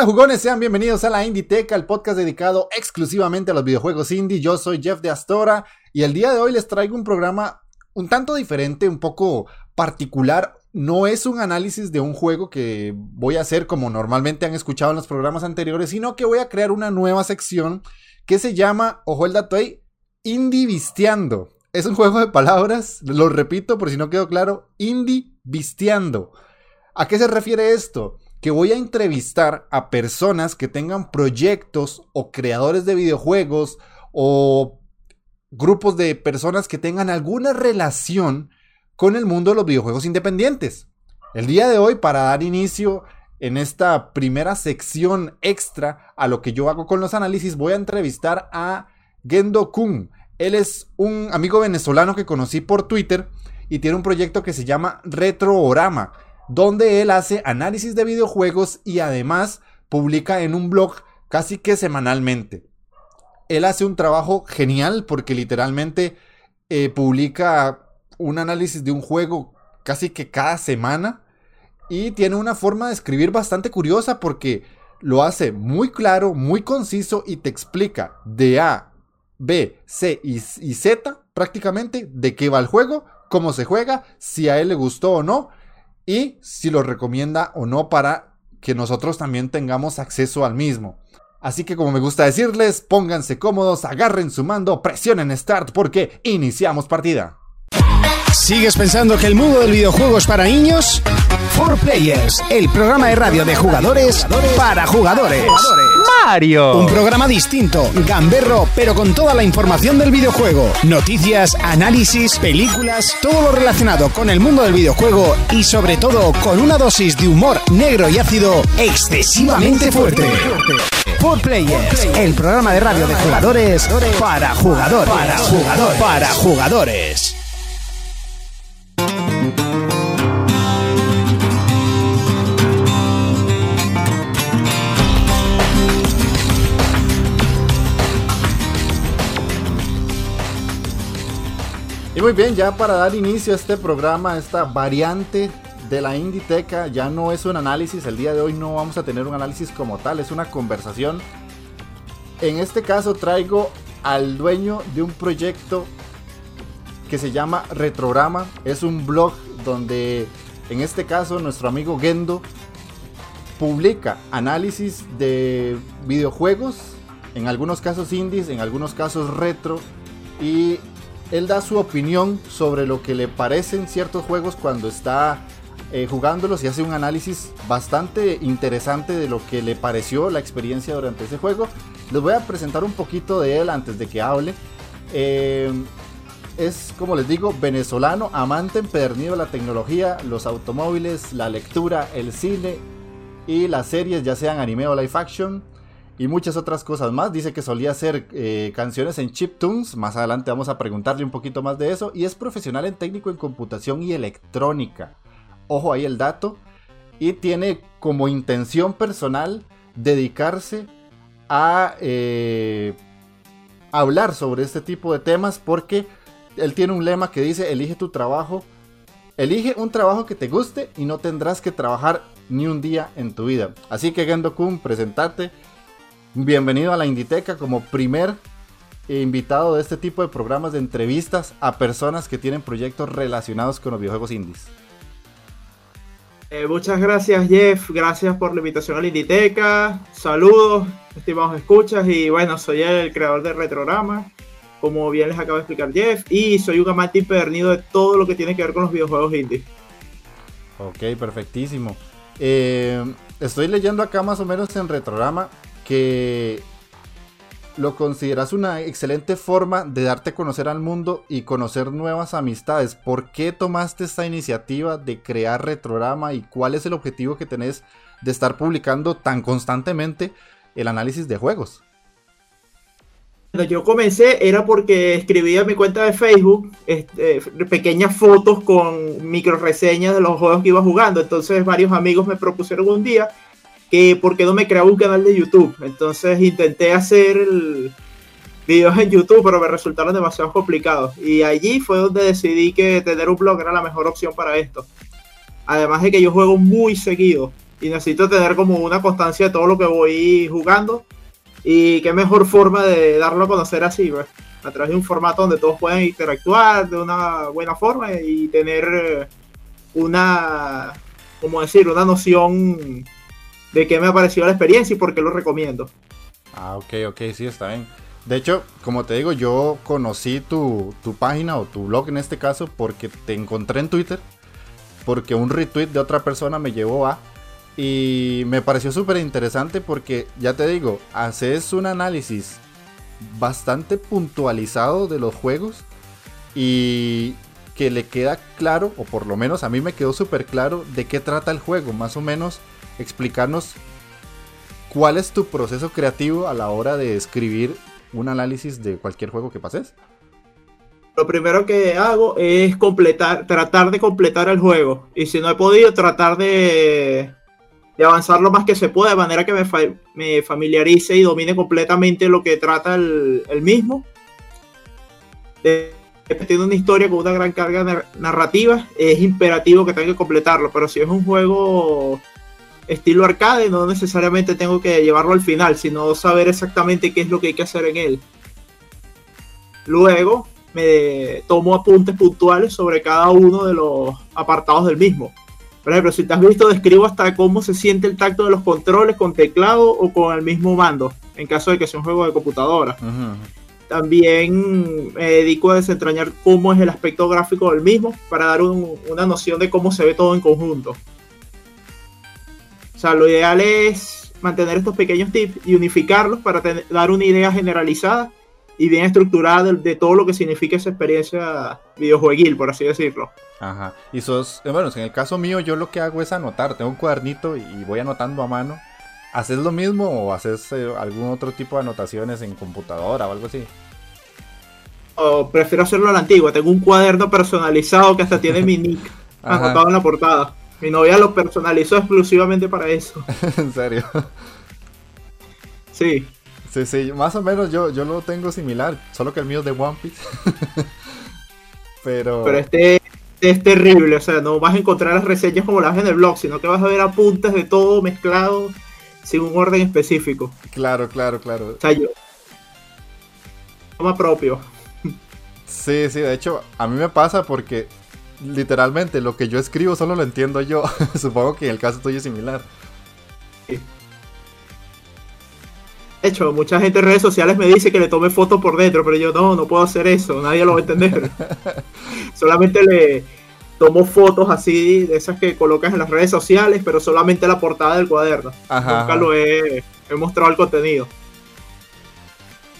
Hola jugones, sean bienvenidos a la Inditeca, el podcast dedicado exclusivamente a los videojuegos indie. Yo soy Jeff de Astora y el día de hoy les traigo un programa un tanto diferente, un poco particular. No es un análisis de un juego que voy a hacer como normalmente han escuchado en los programas anteriores, sino que voy a crear una nueva sección que se llama, ojo el dato ahí, Indie Visteando. Es un juego de palabras, lo repito por si no quedó claro, Indie Visteando. ¿A qué se refiere esto? Que voy a entrevistar a personas que tengan proyectos o creadores de videojuegos o grupos de personas que tengan alguna relación con el mundo de los videojuegos independientes. El día de hoy, para dar inicio en esta primera sección extra a lo que yo hago con los análisis, voy a entrevistar a Gendo Kun. Él es un amigo venezolano que conocí por Twitter y tiene un proyecto que se llama Retroorama donde él hace análisis de videojuegos y además publica en un blog casi que semanalmente. Él hace un trabajo genial porque literalmente eh, publica un análisis de un juego casi que cada semana y tiene una forma de escribir bastante curiosa porque lo hace muy claro, muy conciso y te explica de A, B, C y, y Z prácticamente de qué va el juego, cómo se juega, si a él le gustó o no y si lo recomienda o no para que nosotros también tengamos acceso al mismo. Así que como me gusta decirles, pónganse cómodos, agarren su mando, presionen Start porque iniciamos partida. ¿Sigues pensando que el mundo del videojuego es para niños? For Players, el programa de radio de jugadores para jugadores. Mario. Un programa distinto, gamberro, pero con toda la información del videojuego. Noticias, análisis, películas, todo lo relacionado con el mundo del videojuego y sobre todo con una dosis de humor negro y ácido excesivamente fuerte. For Players, el programa de radio de jugadores para jugadores. Para jugadores. Para jugadores. Y muy bien, ya para dar inicio a este programa, esta variante de la Inditeca, ya no es un análisis, el día de hoy no vamos a tener un análisis como tal, es una conversación. En este caso traigo al dueño de un proyecto que se llama Retrograma, es un blog donde en este caso nuestro amigo Gendo publica análisis de videojuegos, en algunos casos indies, en algunos casos retro, y él da su opinión sobre lo que le parecen ciertos juegos cuando está eh, jugándolos y hace un análisis bastante interesante de lo que le pareció la experiencia durante ese juego. Les voy a presentar un poquito de él antes de que hable. Eh, es, como les digo, venezolano, amante empedernido de la tecnología, los automóviles, la lectura, el cine y las series, ya sean anime o live action y muchas otras cosas más. Dice que solía hacer eh, canciones en chiptunes. Más adelante vamos a preguntarle un poquito más de eso. Y es profesional en técnico en computación y electrónica. Ojo ahí el dato. Y tiene como intención personal dedicarse a eh, hablar sobre este tipo de temas porque él tiene un lema que dice elige tu trabajo. Elige un trabajo que te guste y no tendrás que trabajar ni un día en tu vida. Así que Gendo Kun, presentate Bienvenido a la Inditeca como primer invitado de este tipo de programas de entrevistas a personas que tienen proyectos relacionados con los videojuegos indies. Eh, muchas gracias Jeff, gracias por la invitación a la Inditeca, saludos, estimados escuchas y bueno, soy el creador de Retrograma, como bien les acaba de explicar Jeff, y soy un amante impernido de todo lo que tiene que ver con los videojuegos indies. Ok, perfectísimo. Eh, estoy leyendo acá más o menos en Retrograma que lo consideras una excelente forma de darte a conocer al mundo y conocer nuevas amistades. ¿Por qué tomaste esta iniciativa de crear Retrograma y cuál es el objetivo que tenés de estar publicando tan constantemente el análisis de juegos? Cuando yo comencé era porque escribía en mi cuenta de Facebook este, pequeñas fotos con micro reseñas de los juegos que iba jugando. Entonces varios amigos me propusieron un día que por qué no me creaba un canal de YouTube. Entonces intenté hacer el, videos en YouTube, pero me resultaron demasiado complicados. Y allí fue donde decidí que tener un blog era la mejor opción para esto. Además de que yo juego muy seguido y necesito tener como una constancia de todo lo que voy jugando. Y qué mejor forma de darlo a conocer así, pues, a través de un formato donde todos pueden interactuar de una buena forma y tener una, como decir, una noción de qué me ha parecido la experiencia y por qué lo recomiendo. Ah, ok, ok, sí, está bien. De hecho, como te digo, yo conocí tu, tu, página o tu blog en este caso porque te encontré en Twitter, porque un retweet de otra persona me llevó a... Y me pareció súper interesante porque, ya te digo, haces un análisis bastante puntualizado de los juegos y que le queda claro, o por lo menos a mí me quedó súper claro, de qué trata el juego, más o menos explicarnos cuál es tu proceso creativo a la hora de escribir un análisis de cualquier juego que pases? Lo primero que hago es completar, tratar de completar el juego. Y si no he podido, tratar de, de avanzar lo más que se pueda, de manera que me, familiarice y domine completamente lo que trata el, el mismo. De, una historia con una gran carga narrativa, es imperativo que tenga que completarlo. Pero si es un juego estilo arcade, no necesariamente tengo que llevarlo al final, sino saber exactamente qué es lo que hay que hacer en él. Luego me tomo apuntes puntuales sobre cada uno de los apartados del mismo. Por ejemplo, si te has visto, describo hasta cómo se siente el tacto de los controles con teclado o con el mismo mando, en caso de que sea un juego de computadora. También me dedico a desentrañar cómo es el aspecto gráfico del mismo para dar una noción de cómo se ve todo en conjunto. O sea, lo ideal es mantener estos pequeños tips y unificarlos para dar una idea generalizada y bien estructurada de, todo lo que significa esa experiencia videojueguil, por así decirlo. Ajá. Y sos, eh, bueno, en el caso mío yo lo que hago es anotar, tengo un cuadernito y voy anotando a mano. ¿Haces lo mismo o haces eh, algún otro tipo de anotaciones en computadora o algo así? O prefiero hacerlo a la antigua, tengo un cuaderno personalizado que hasta tiene mi nick anotado en la portada. Mi novia lo personalizó exclusivamente para eso. ¿En serio? Sí. Sí, sí, más o menos yo, yo lo tengo similar, solo que el mío es de One Piece. Pero... Pero este es terrible, o sea, no vas a encontrar las reseñas como las en el blog, sino que vas a ver apuntes de todo mezclado sin un orden específico. Claro, claro, claro. O sea, yo... Toma propio. Sí, sí, de hecho, a mí me pasa porque literalmente lo que yo escribo solo lo entiendo yo. Supongo que en el caso tuyo es similar. Hecho, mucha gente en redes sociales me dice que le tome fotos por dentro, pero yo no, no puedo hacer eso, nadie lo va a entender. solamente le tomo fotos así, de esas que colocas en las redes sociales, pero solamente la portada del cuaderno. Nunca lo he, mostrado el contenido.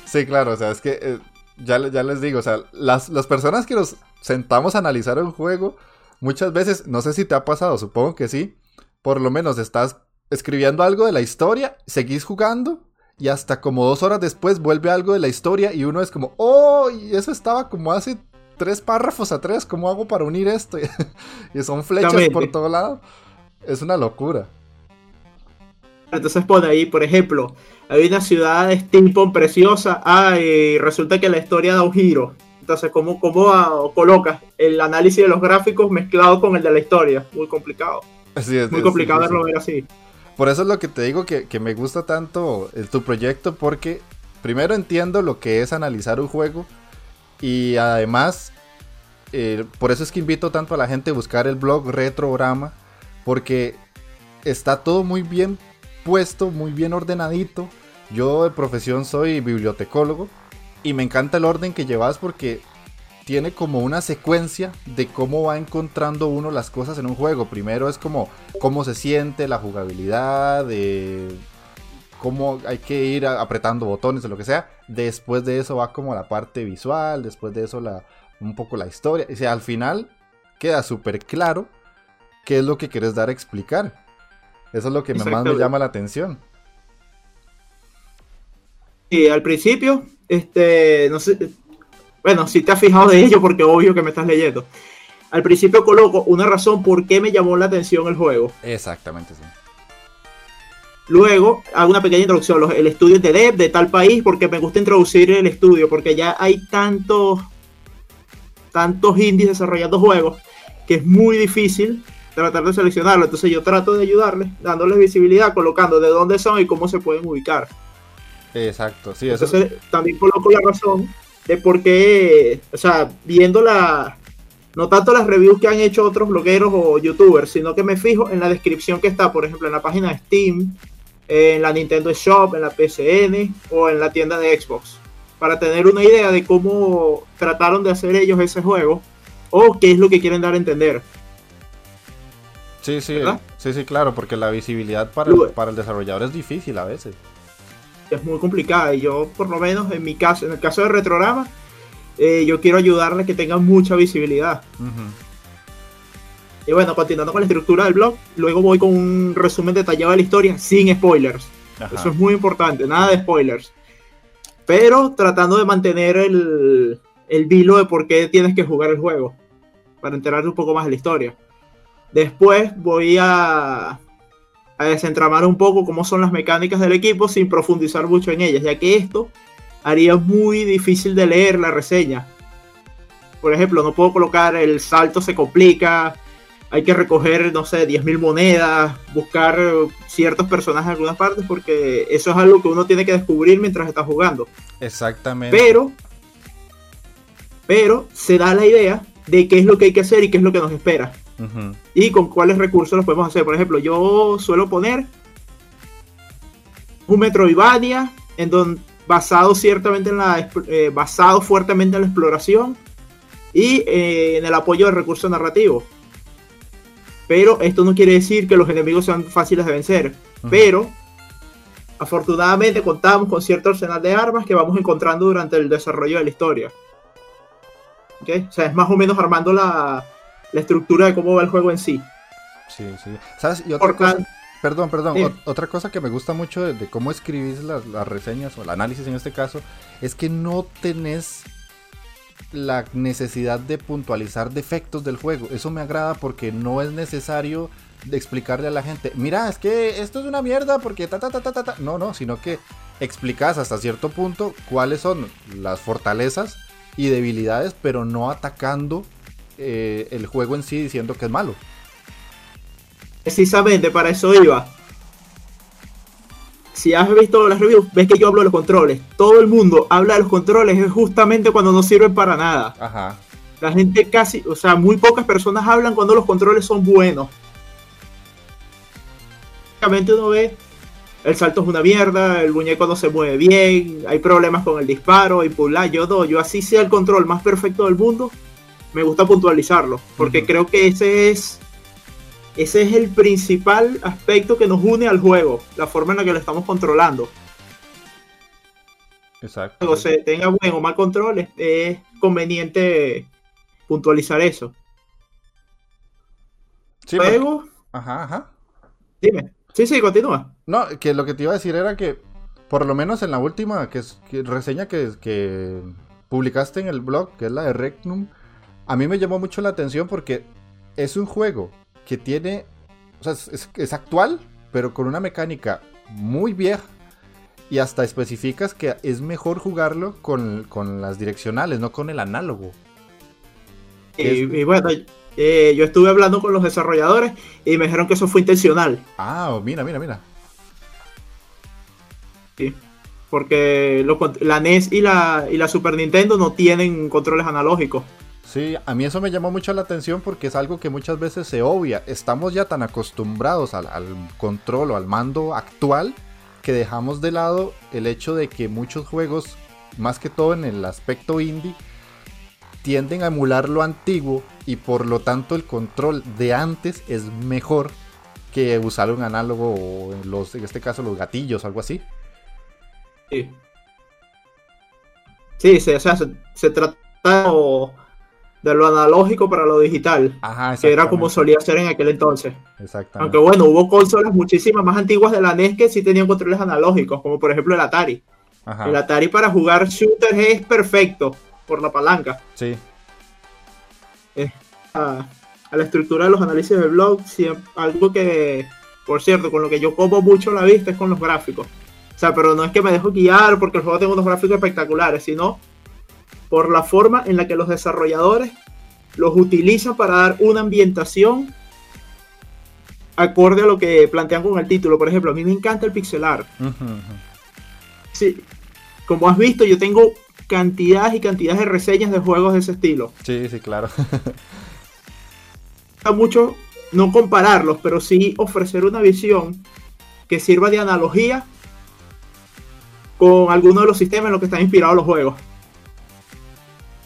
Sí, claro, o sea, es que eh, ya, ya les digo, o sea, las, las personas que nos sentamos a analizar un juego, muchas veces, no sé si te ha pasado, supongo que sí, por lo menos estás escribiendo algo de la historia, seguís jugando y hasta como dos horas después vuelve algo de la historia y uno es como, oh, y eso estaba como hace tres párrafos atrás, ¿cómo hago para unir esto? y son flechas por todo lado. Es una locura. Entonces pone ahí, por ejemplo, hay una ciudad de steampunk preciosa, ah, y resulta que la historia da un giro. Entonces, ¿cómo, cómo ah, colocas el análisis de los gráficos mezclado con el de la historia? Muy complicado. es, Muy complicado verlo ver así. Por eso es lo que te digo que, me gusta tanto tu proyecto, porque primero entiendo lo que es analizar un juego y además, eh, por eso es que invito tanto a la gente a buscar el blog Retrograma, porque está todo muy bien puesto, muy bien ordenadito. Yo de profesión soy bibliotecólogo y me encanta el orden que llevas porque tiene como una secuencia de cómo va encontrando uno las cosas en un juego. Primero es como cómo se siente, la jugabilidad, de cómo hay que ir apretando botones o lo que sea. Después de eso va como la parte visual, después de eso la, un poco la historia. O sea, al final queda súper claro qué es lo que quieres dar a explicar. Eso es lo que más me llama la atención. Y al principio, este, no sé, bueno, si te has fijado de ello, porque obvio que me estás leyendo. Al principio coloco una razón por qué me llamó la atención el juego. Exactamente, sí. Luego hago una pequeña introducción. El estudio de dev de tal país, porque me gusta introducir el estudio, porque ya hay tantos, tantos indies desarrollando juegos que es muy difícil tratar de seleccionarlo. Entonces yo trato de ayudarles, dándoles visibilidad, colocando de dónde son y cómo se pueden ubicar. Exacto, sí. Entonces también coloco la razón de por qué, o sea, viendo la, no tanto las reviews que han hecho otros blogueros o youtubers, sino que me fijo en la descripción que está, por ejemplo, en la página de Steam, en la Nintendo Shop, en la PCN o en la tienda de Xbox, para tener una idea de cómo trataron de hacer ellos ese juego o qué es lo que quieren dar a entender. Sí, sí, sí, sí, claro, porque la visibilidad para el, para el desarrollador es difícil a veces. Es muy complicada y yo, por lo menos en mi caso, en el caso de Retrograma, eh, yo quiero ayudarle a que tenga mucha visibilidad. Y bueno, continuando con la estructura del blog, luego voy con un resumen detallado de la historia sin spoilers. Eso es muy importante, nada de spoilers. Pero tratando de mantener el, el vilo de por qué tienes que jugar el juego. Para enterarte un poco más de la historia. Después voy a, a desentramar un poco cómo son las mecánicas del equipo sin profundizar mucho en ellas, ya que esto haría muy difícil de leer la reseña. Por ejemplo, no puedo colocar el salto se complica, hay que recoger, no sé, 10.000 monedas, buscar ciertos personajes en algunas partes, porque eso es algo que uno tiene que descubrir mientras está jugando. Exactamente. Pero, pero se da la idea de qué es lo que hay que hacer y qué es lo que nos espera. Y con cuáles recursos los podemos hacer. Por ejemplo, yo suelo poner un Metroidvania en donde basado ciertamente en la eh, basado fuertemente en la exploración y eh, en el apoyo del recurso narrativo pero esto no quiere decir que los enemigos sean fáciles de vencer. Pero afortunadamente contamos con cierto arsenal de armas que vamos encontrando durante el desarrollo de la historia. ¿Okay? O sea, es más o menos armando la, estructura de cómo va el juego en sí. Sí, sí. ¿Sabes? Y otra cosa, perdón, perdón. Otra cosa que me gusta mucho de, cómo escribís las, las, reseñas o el análisis en este caso es que no tenés la necesidad de puntualizar defectos del juego. Eso me agrada porque no es necesario de explicarle a la gente, mira, es que esto es una mierda porque ta ta ta ta ta. No, no, sino que explicas hasta cierto punto cuáles son las fortalezas y debilidades, pero no atacando eh, el juego en sí diciendo que es malo. Precisamente para eso iba si has visto las reviews, ves que yo hablo de los controles. Todo el mundo habla de los controles, es justamente cuando no sirven para nada. Ajá. La gente casi, o sea, muy pocas personas hablan cuando los controles son buenos. Básicamente uno ve, el salto es una mierda, el muñeco no se mueve bien, hay problemas con el disparo, y pular, yo no, yo así sea el control más perfecto del mundo, me gusta puntualizarlo, porque creo que ese es ese es el principal aspecto que nos une al juego, la forma en la que lo estamos controlando. Exacto. O se tenga buen o mal control, es, conveniente puntualizar eso. Sí, Luego. Ajá, ajá. Dime. Sí, sí, continúa. No, que lo que te iba a decir era que, por lo menos en la última que, reseña que, que publicaste en el blog, que es la de Regnum, a mí me llamó mucho la atención porque es un juego que tiene, o sea, es, actual, pero con una mecánica muy vieja. Y hasta especificas que es mejor jugarlo con, las direccionales, no con el análogo. Y, bueno, eh, yo estuve hablando con los desarrolladores y me dijeron que eso fue intencional. Ah, oh, mira, mira, mira. Sí, porque la NES y la, y la Super Nintendo no tienen controles analógicos. Sí, a mí eso me llamó mucho la atención porque es algo que muchas veces se obvia. Estamos ya tan acostumbrados al, control o al mando actual que dejamos de lado el hecho de que muchos juegos, más que todo en el aspecto indie, tienden a emular lo antiguo y por lo tanto el control de antes es mejor que usar un análogo o en, los, en este caso los gatillos, algo así. Sí. Sí, se, o sea, se, trata de lo analógico para lo digital, Ajá, que era como solía ser en aquel entonces. Exactamente. Aunque bueno, hubo consolas muchísimas más antiguas de la NES que sí tenían controles analógicos, como por ejemplo el Atari. Ajá, El Atari para jugar shooters es perfecto por la palanca. sí. A, a la estructura de los análisis del blog, siem- algo que, por cierto, con lo que yo como mucho la vista es con los gráficos. O sea, pero no es que me dejo guiar porque el juego tiene unos gráficos espectaculares, sino por la forma en la que los desarrolladores los utilizan para dar una ambientación acorde a lo que plantean con el título. Por ejemplo, a mí me encanta el pixel art. Sí, como has visto, yo tengo cantidades y cantidades de reseñas de juegos de ese estilo. Sí, sí, claro. gusta mucho no compararlos, pero sí ofrecer una visión que sirva de analogía con alguno de los sistemas en los que están inspirados los juegos.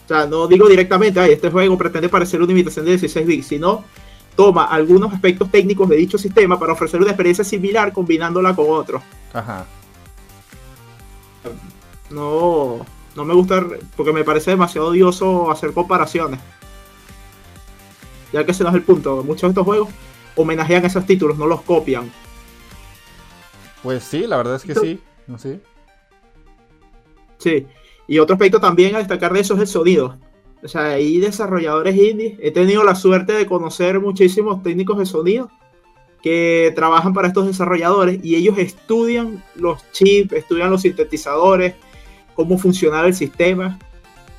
O sea, no digo directamente, ay, este juego pretende parecer una imitación de 16 bits, sino toma algunos aspectos técnicos de dicho sistema para ofrecer una experiencia similar combinándola con otros. Ajá. No, no me gusta porque me parece demasiado odioso hacer comparaciones. Ya que ese no es el punto. Muchos de estos juegos homenajean esos títulos, no los copian. Pues sí, la verdad es que sí. Sí. Sí. Y otro aspecto también a destacar de eso es el sonido. O sea, hay desarrolladores indies. He tenido la suerte de conocer muchísimos técnicos de sonido que trabajan para estos desarrolladores y ellos estudian los chips, estudian los sintetizadores, cómo funciona el sistema.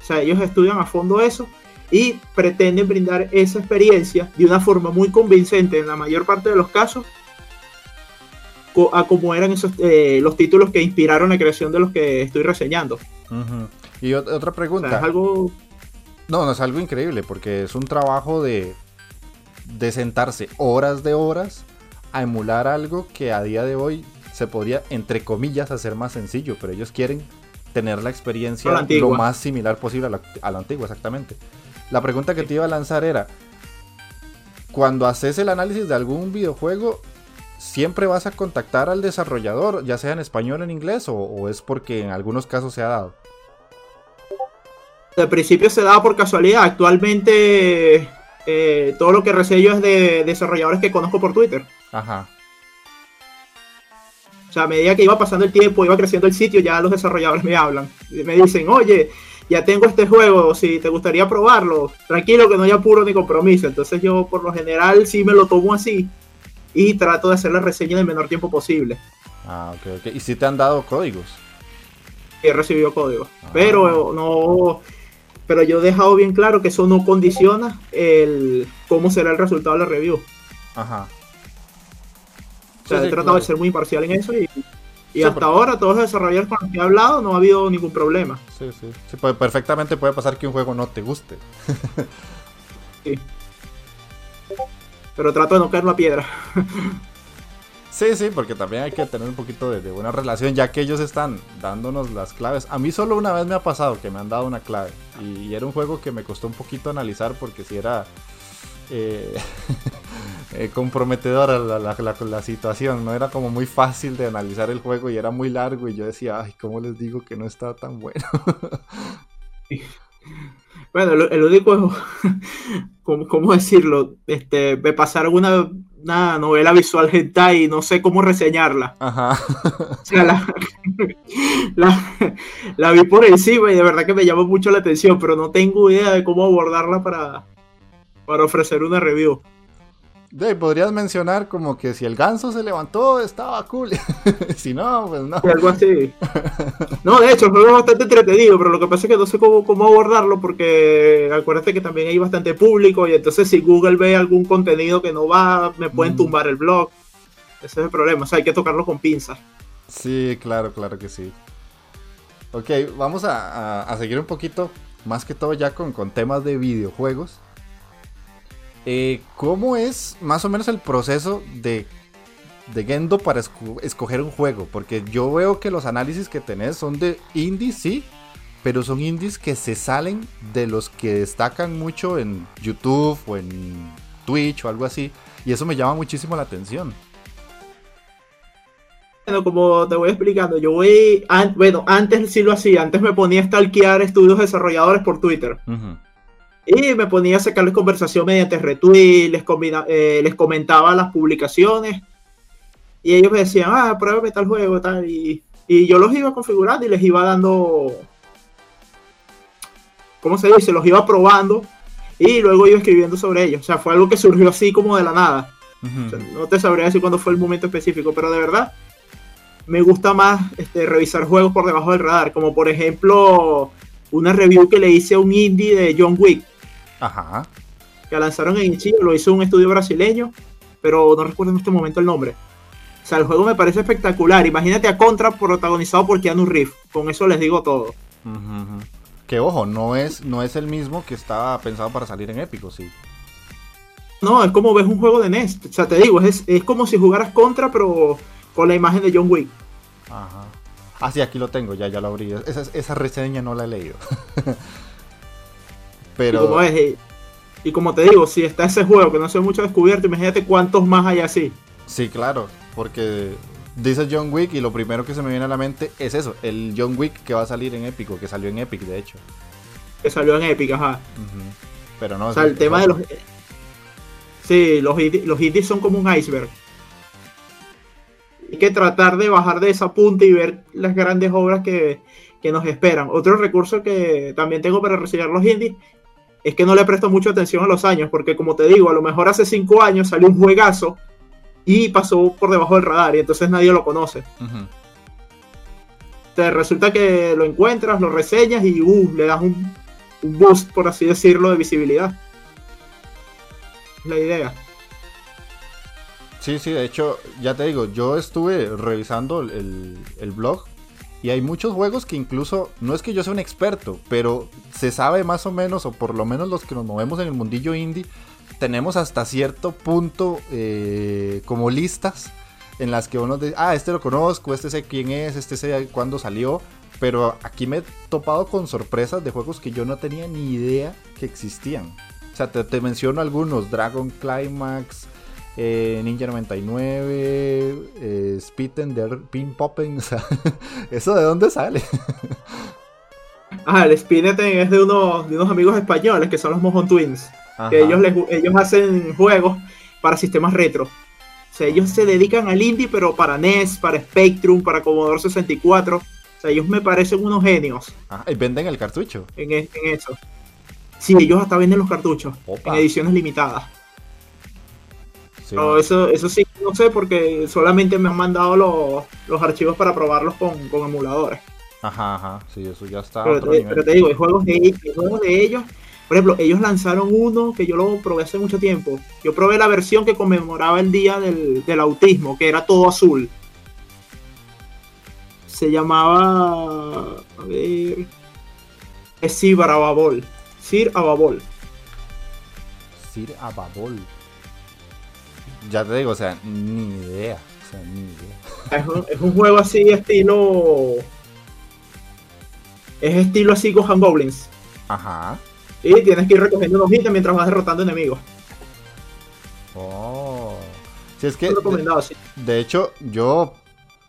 O sea, ellos estudian a fondo eso y pretenden brindar esa experiencia de una forma muy convincente en la mayor parte de los casos a como eran esos eh, los títulos que inspiraron la creación de los que estoy reseñando. Y ot- otra O pregunta. sea, es algo No, no es algo increíble porque es un trabajo de, de sentarse horas de horas a emular algo que a día de hoy se podría, entre comillas, hacer más sencillo, pero ellos quieren tener la experiencia la lo más similar posible a la, a la antigua, exactamente. La pregunta que te iba a lanzar era, cuando haces el análisis de algún videojuego, ¿siempre vas a contactar al desarrollador, ya sea en español o en inglés, o, o es porque en algunos casos se ha dado? Al principio se daba por casualidad. Actualmente eh, todo lo que resello es de desarrolladores que conozco por Twitter. Ajá. O sea, a medida que iba pasando el tiempo, iba creciendo el sitio, ya los desarrolladores me hablan. Me dicen, oye, ya tengo este juego, si te gustaría probarlo, tranquilo que no hay apuro ni compromiso. Entonces yo por lo general sí me lo tomo así y trato de hacer la reseña en el menor tiempo posible. Ah, ok, ok. ¿Y si te han dado códigos? He recibido código. Ah. Pero no... Pero yo he dejado bien claro que eso no condiciona el cómo será el resultado de la review. Ajá. O sea, Sí, he tratado claro. de ser muy imparcial en eso y, y Sí, hasta porque- ahora todos los desarrolladores con los que he hablado no ha habido ningún problema. Sí, sí. Sí, puede- perfectamente puede pasar que un juego no te guste. Sí. Pero trato de no caer la piedra. Sí, sí, porque también hay que tener un poquito de, de buena relación, ya que ellos están dándonos las claves. A mí solo una vez me ha pasado que me han dado una clave. Y, y era un juego que me costó un poquito analizar porque si era eh, eh, comprometedora la, la- la- la situación. No era como muy fácil de analizar el juego y era muy largo. Y yo decía, ay, ¿cómo les digo que no está tan bueno? Bueno, el, el único, ¿cómo, cómo decirlo? Este, me pasaron una, una novela visual hentai y no sé cómo reseñarla. Ajá. O sea, la, la, la vi por encima y de verdad que me llamó mucho la atención, pero no tengo idea de cómo abordarla para, para ofrecer una review. De, podrías mencionar como que si el ganso se levantó, estaba cool. si no, pues no. Y algo así. No, de hecho, el juego es bastante entretenido, pero lo que pasa es que no sé cómo, cómo abordarlo porque acuérdate que también hay bastante público y entonces si Google ve algún contenido que no va, me pueden Mm. tumbar el blog. Ese es el problema, o sea, hay que tocarlo con pinzas. Sí, claro, claro que sí. Ok, vamos a, a- a seguir un poquito, más que todo ya con, con temas de videojuegos. Eh, ¿Cómo es más o menos el proceso de, de Gendo para esco- escoger un juego? Porque yo veo que los análisis que tenés son de indies, sí, pero son indies que se salen de los que destacan mucho en YouTube o en Twitch o algo así. Y eso me llama muchísimo la atención. Bueno, como te voy explicando, yo voy, an- bueno, antes sí lo hacía, antes me ponía a stalkear estudios desarrolladores por Twitter. Ujú. Y me ponía a sacarles conversación mediante retweet, les, eh, les comentaba las publicaciones. Y ellos me decían, ah, pruébame tal juego, tal. Y, y yo los iba configurando y les iba dando. ¿Cómo se dice? Los iba probando y luego iba escribiendo sobre ellos. O sea, fue algo que surgió así como de la nada. no te sabría decir cuándo fue el momento específico, pero de verdad me gusta más este, revisar juegos por debajo del radar, como por ejemplo una review que le hice a un indie de John Wick. Ajá. Que lanzaron en Chile, lo hizo un estudio brasileño, pero no recuerdo en este momento el nombre. O sea, el juego me parece espectacular. Imagínate a Contra protagonizado por Keanu Reeves. Con eso les digo todo. Que ojo, no es, no es el mismo que estaba pensado para salir en épico, sí. No, es como ves un juego de NES. O sea, te digo, es, es como si jugaras contra, pero con la imagen de John Wick. Ajá. Ah, sí, aquí lo tengo, ya, ya lo abrí. Esa, esa reseña no la he leído. pero. Y como, es, y como te digo, si está ese juego que no se ha mucho descubierto, imagínate cuántos más hay así. Sí, claro, porque dice John Wick y lo primero que se me viene a la mente es eso, el John Wick que va a salir en Épico, que salió en Epic de hecho. Que salió en Epic, ajá. Pero no. O sea, el tema de los... Sí, los, los indies son como un iceberg. Hay que tratar de bajar de esa punta y ver las grandes obras que, que nos esperan. Otro recurso que también tengo para recibir los indies es que no le presto mucha atención a los años, porque como te digo, a lo mejor hace cinco años salió un juegazo y pasó por debajo del radar y entonces nadie lo conoce. Te resulta que lo encuentras, lo reseñas y uh, le das un, boost, por así decirlo, de visibilidad. Es la idea. Sí, sí, de hecho, ya te digo, yo estuve revisando el, el, blog y hay muchos juegos que incluso, no es que yo sea un experto, pero se sabe más o menos, o por lo menos los que nos movemos en el mundillo indie, tenemos hasta cierto punto eh, como listas en las que uno dice, ah, este lo conozco, este sé quién es, este sé cuándo salió. Pero aquí me he topado con sorpresas de juegos que yo no tenía ni idea que existían. O sea, te, menciono algunos, Dragon Climax, eh, Ninja 99, eh, Spitten, Pin Poppen, o sea, ¿eso de dónde sale? ah, el Spineten es de, uno, de unos amigos españoles que son los Mojon Twins que ellos, ellos hacen juegos para sistemas retro. O sea, ellos se dedican al indie, pero para NES, para Spectrum, para Commodore 64. O sea, ellos me parecen unos genios. y venden el cartucho. En, e, eso. Sí, ellos hasta venden los cartuchos. En ediciones limitadas. Eso, eso sí, no sé, porque solamente me han mandado los, los archivos para probarlos con, con, emuladores. Ajá, ajá, sí, eso ya está. Pero, te, digo, hay juegos de, juegos de ellos por ejemplo, ellos lanzaron uno que yo lo probé hace mucho tiempo. Yo probé la versión que conmemoraba el día del, autismo, que era todo azul. Se llamaba. A ver. Es Sir Ababol. Sir Ababol. Sir Ababol. Ya te digo, o sea, ni idea. O sea, ni idea. Es un, es un juego así, estilo. Es estilo así Gohan Goblins. Ajá. Y tienes que ir recogiendo los ítems mientras vas derrotando enemigos. Oh. Si es que. De, hecho, yo.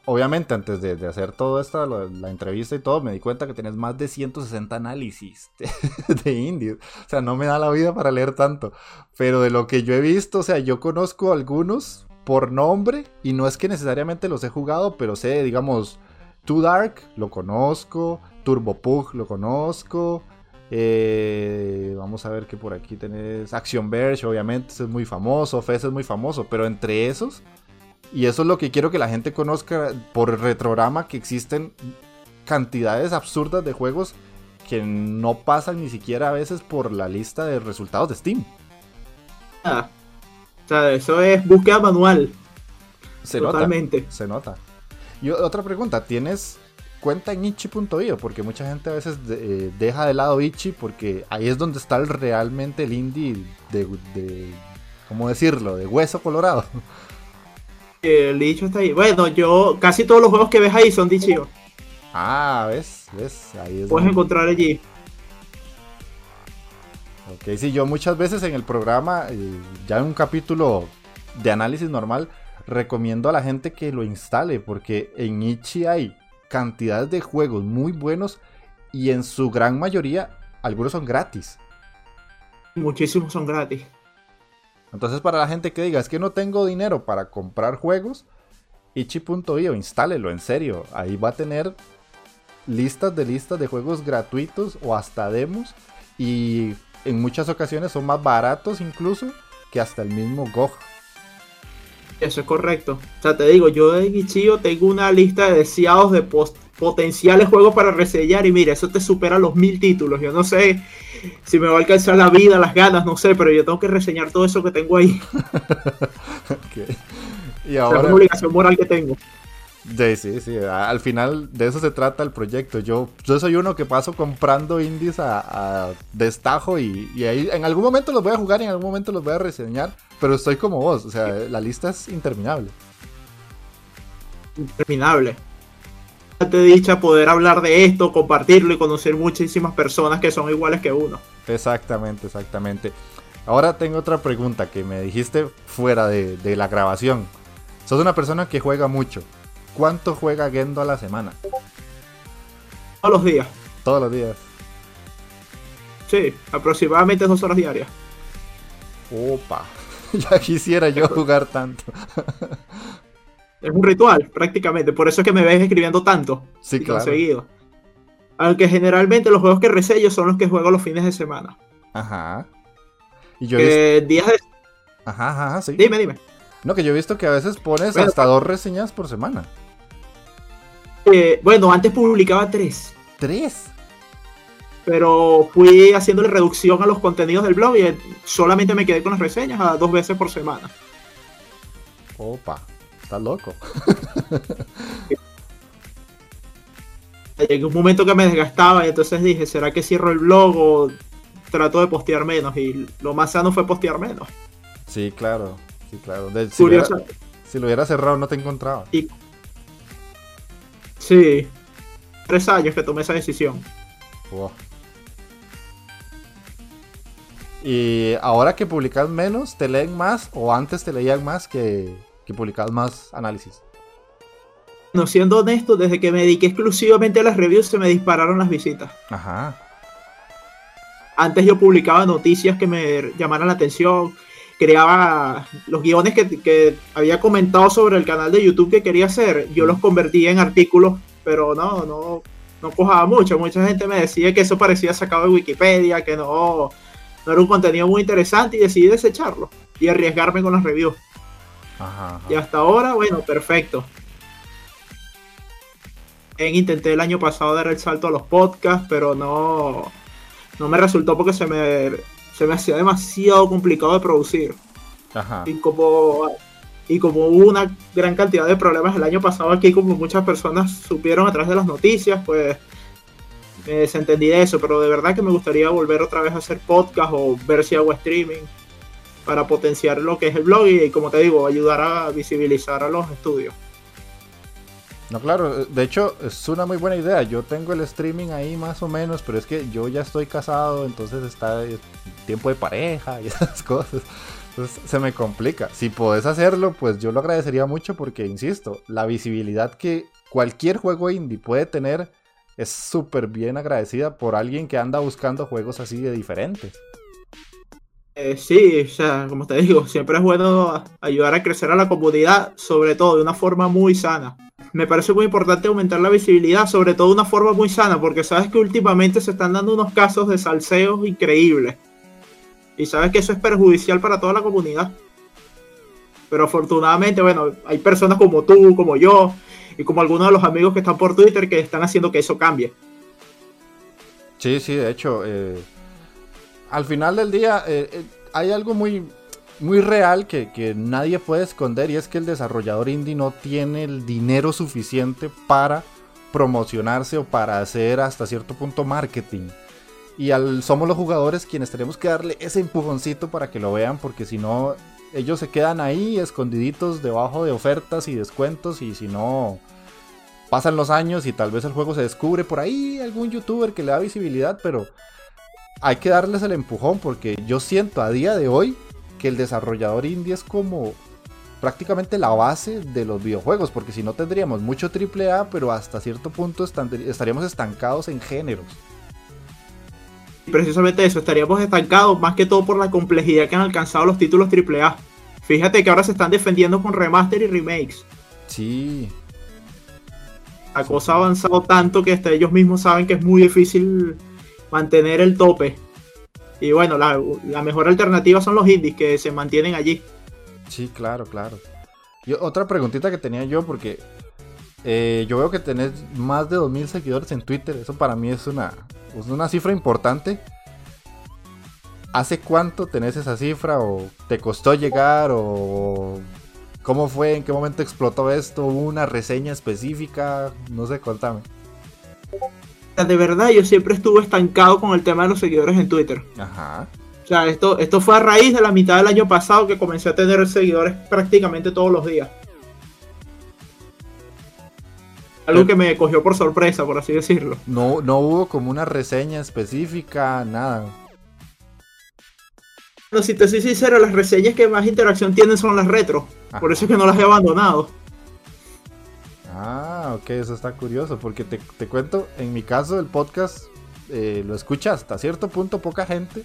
Obviamente, antes de, hacer todo esto, la, entrevista y todo, me di cuenta que tienes más de 160 análisis de, indies. O sea, no me da la vida para leer tanto. Pero de lo que yo he visto, o sea, yo conozco algunos por nombre y no es que necesariamente los he jugado, pero sé, digamos, Too Dark, lo conozco, Turbo Pug, lo conozco. Eh, vamos a ver que por aquí tenés Action Verge, obviamente, es muy famoso, Fez es muy famoso, pero entre esos, y eso es lo que quiero que la gente conozca por retrograma, que existen cantidades absurdas de juegos que no pasan ni siquiera a veces por la lista de resultados de Steam. Ah, o sea, eso es búsqueda manual. Se Totalmente. nota. Se nota. Y otra pregunta, ¿tienes cuenta en itchy.io, porque mucha gente a veces eh, deja de lado Itchy porque ahí es donde está realmente el indie de, de, ¿cómo decirlo?, de hueso colorado. El dicho está ahí. Bueno, yo casi todos los juegos que ves ahí son de. Ah, ¿ves? ¿ves? Ahí es Puedes encontrar allí. Ok, sí, yo muchas veces en el programa, eh, ya en un capítulo de análisis normal, recomiendo a la gente que lo instale, porque en Itchy hay cantidades de juegos muy buenos y en su gran mayoría algunos son gratis. Muchísimos son gratis. Entonces, para la gente que diga, es que no tengo dinero para comprar juegos, Ichi.io, instálelo, en serio. Ahí va a tener listas de listas de juegos gratuitos o hasta demos. Y en muchas ocasiones son más baratos incluso que hasta el mismo GOG. Eso es correcto. O sea, te digo, yo en Ichio tengo una lista de deseados de potenciales juegos para resellar y mira, eso te supera los mil títulos. Yo no sé si me va a alcanzar la vida, las ganas, no sé, pero yo tengo que reseñar todo eso que tengo ahí. Y ahora... Es una obligación moral que tengo. Sí, sí, sí. Al final de eso se trata el proyecto. Yo, yo soy uno que paso comprando indies a, destajo y, ahí en algún momento los voy a jugar y en algún momento los voy a reseñar. Pero estoy como vos, o sea, la lista es interminable. Interminable. Te dicha poder hablar de esto, compartirlo y conocer muchísimas personas que son iguales que uno. Exactamente, exactamente. Ahora tengo otra pregunta que me dijiste fuera de, de la grabación. Sos una persona que juega mucho. ¿Cuánto juega Gendo a la semana? Todos los días. Todos los días. Sí, aproximadamente dos horas diarias. Opa, ya quisiera yo jugar tanto. es un ritual, prácticamente. Por eso es que me ves escribiendo tanto. Sí, claro. Seguido. Aunque generalmente los juegos que resello son los que juego los fines de semana. Ajá. Y yo días de... Ajá, ajá, sí. Dime, dime. No, que yo he visto que a veces pones hasta dos reseñas por semana. Eh, bueno, antes publicaba tres. ¿Tres? Pero fui haciéndole reducción a los contenidos del blog y solamente me quedé con las reseñas a dos veces por semana. Opa, estás loco. Llegué un momento que me desgastaba y entonces dije, ¿será que cierro el blog o trato de postear menos? Y lo más sano fue postear menos. Sí, claro. Sí, claro. si, lo hubiera, si, lo hubiera, cerrado no te encontraba. Y, sí. Tres años que tomé esa decisión. Y ahora que publicas menos, ¿te leen más o antes te leían más que, que publicabas más análisis? No, siendo honesto, desde que me dediqué exclusivamente a las reviews se me dispararon las visitas. Ajá. Antes yo publicaba noticias que me llamaran la atención, creaba los guiones que, había comentado sobre el canal de YouTube que quería hacer, yo los convertía en artículos, pero no, no, no cojaba mucho. Mucha gente me decía que eso parecía sacado de Wikipedia, que no, no era un contenido muy interesante y decidí desecharlo y arriesgarme con las reviews. Y hasta ahora, bueno, perfecto. Intenté el año pasado dar el salto a los podcasts, pero no, no me resultó porque se me se me hacía demasiado complicado de producir. Y como y como hubo una gran cantidad de problemas el año pasado aquí, como muchas personas supieron a través de las noticias, pues me desentendí de eso, pero de verdad que me gustaría volver otra vez a hacer podcast o ver si hago streaming para potenciar lo que es el blog y, como te digo, ayudar a visibilizar a los estudios. No, claro, de hecho es una muy buena idea. Yo tengo el streaming ahí más o menos, pero es que yo ya estoy casado, entonces está tiempo de pareja y esas cosas. Entonces se me complica. Si podés hacerlo, pues yo lo agradecería mucho porque, insisto, la visibilidad que cualquier juego indie puede tener es súper bien agradecida por alguien que anda buscando juegos así de diferentes. Eh, sí, o sea, como te digo, siempre es bueno ayudar a crecer a la comunidad, sobre todo de una forma muy sana me parece muy importante aumentar la visibilidad, sobre todo de una forma muy sana, porque sabes que últimamente se están dando unos casos de salseos increíbles. Y sabes que eso es perjudicial para toda la comunidad. Pero afortunadamente, bueno, hay personas como tú, como yo, y como algunos de los amigos que están por Twitter que están haciendo que eso cambie. Sí, sí, de hecho, eh, al final del día eh, eh, hay algo muy, muy real que, nadie puede esconder y es que el desarrollador indie no tiene el dinero suficiente para promocionarse o para hacer hasta cierto punto marketing. Y al, somos los jugadores quienes tenemos que darle ese empujoncito para que lo vean porque si no ellos se quedan ahí escondiditos debajo de ofertas y descuentos y si no pasan los años y tal vez el juego se descubre por ahí algún youtuber que le da visibilidad, pero hay que darles el empujón porque yo siento a día de hoy que el desarrollador indie es como prácticamente la base de los videojuegos, porque si no tendríamos mucho AAA, pero hasta cierto punto estaríamos estancados en géneros. precisamente eso, estaríamos estancados más que todo por la complejidad que han alcanzado los títulos AAA. Fíjate que ahora se están defendiendo con remaster y remakes. Sí. La cosa ha avanzado tanto que hasta ellos mismos saben que es muy difícil mantener el tope. Y bueno, la, mejor alternativa son los indies que se mantienen allí. Sí, claro, claro. Y otra preguntita que tenía yo, porque eh, yo veo que tenés más de 2.000 seguidores en Twitter. Eso para mí es una, es una cifra importante. ¿Hace cuánto tenés esa cifra? ¿O te costó llegar? ¿O cómo fue? ¿En qué momento explotó esto? ¿Hubo una reseña específica? No sé, contame. De verdad, yo siempre estuve estancado con el tema de los seguidores en Twitter. Ajá. O sea, esto, esto fue a raíz de la mitad del año pasado que comencé a tener seguidores prácticamente todos los días. Algo que me cogió por sorpresa, por así decirlo. No, no hubo como una reseña específica, nada. No, si te soy sincero, las reseñas que más interacción tienen son las retro. Por eso es que no las he abandonado. Ah, ok, eso está curioso. Porque te, cuento, en mi caso, el podcast eh, lo escucha hasta cierto punto poca gente.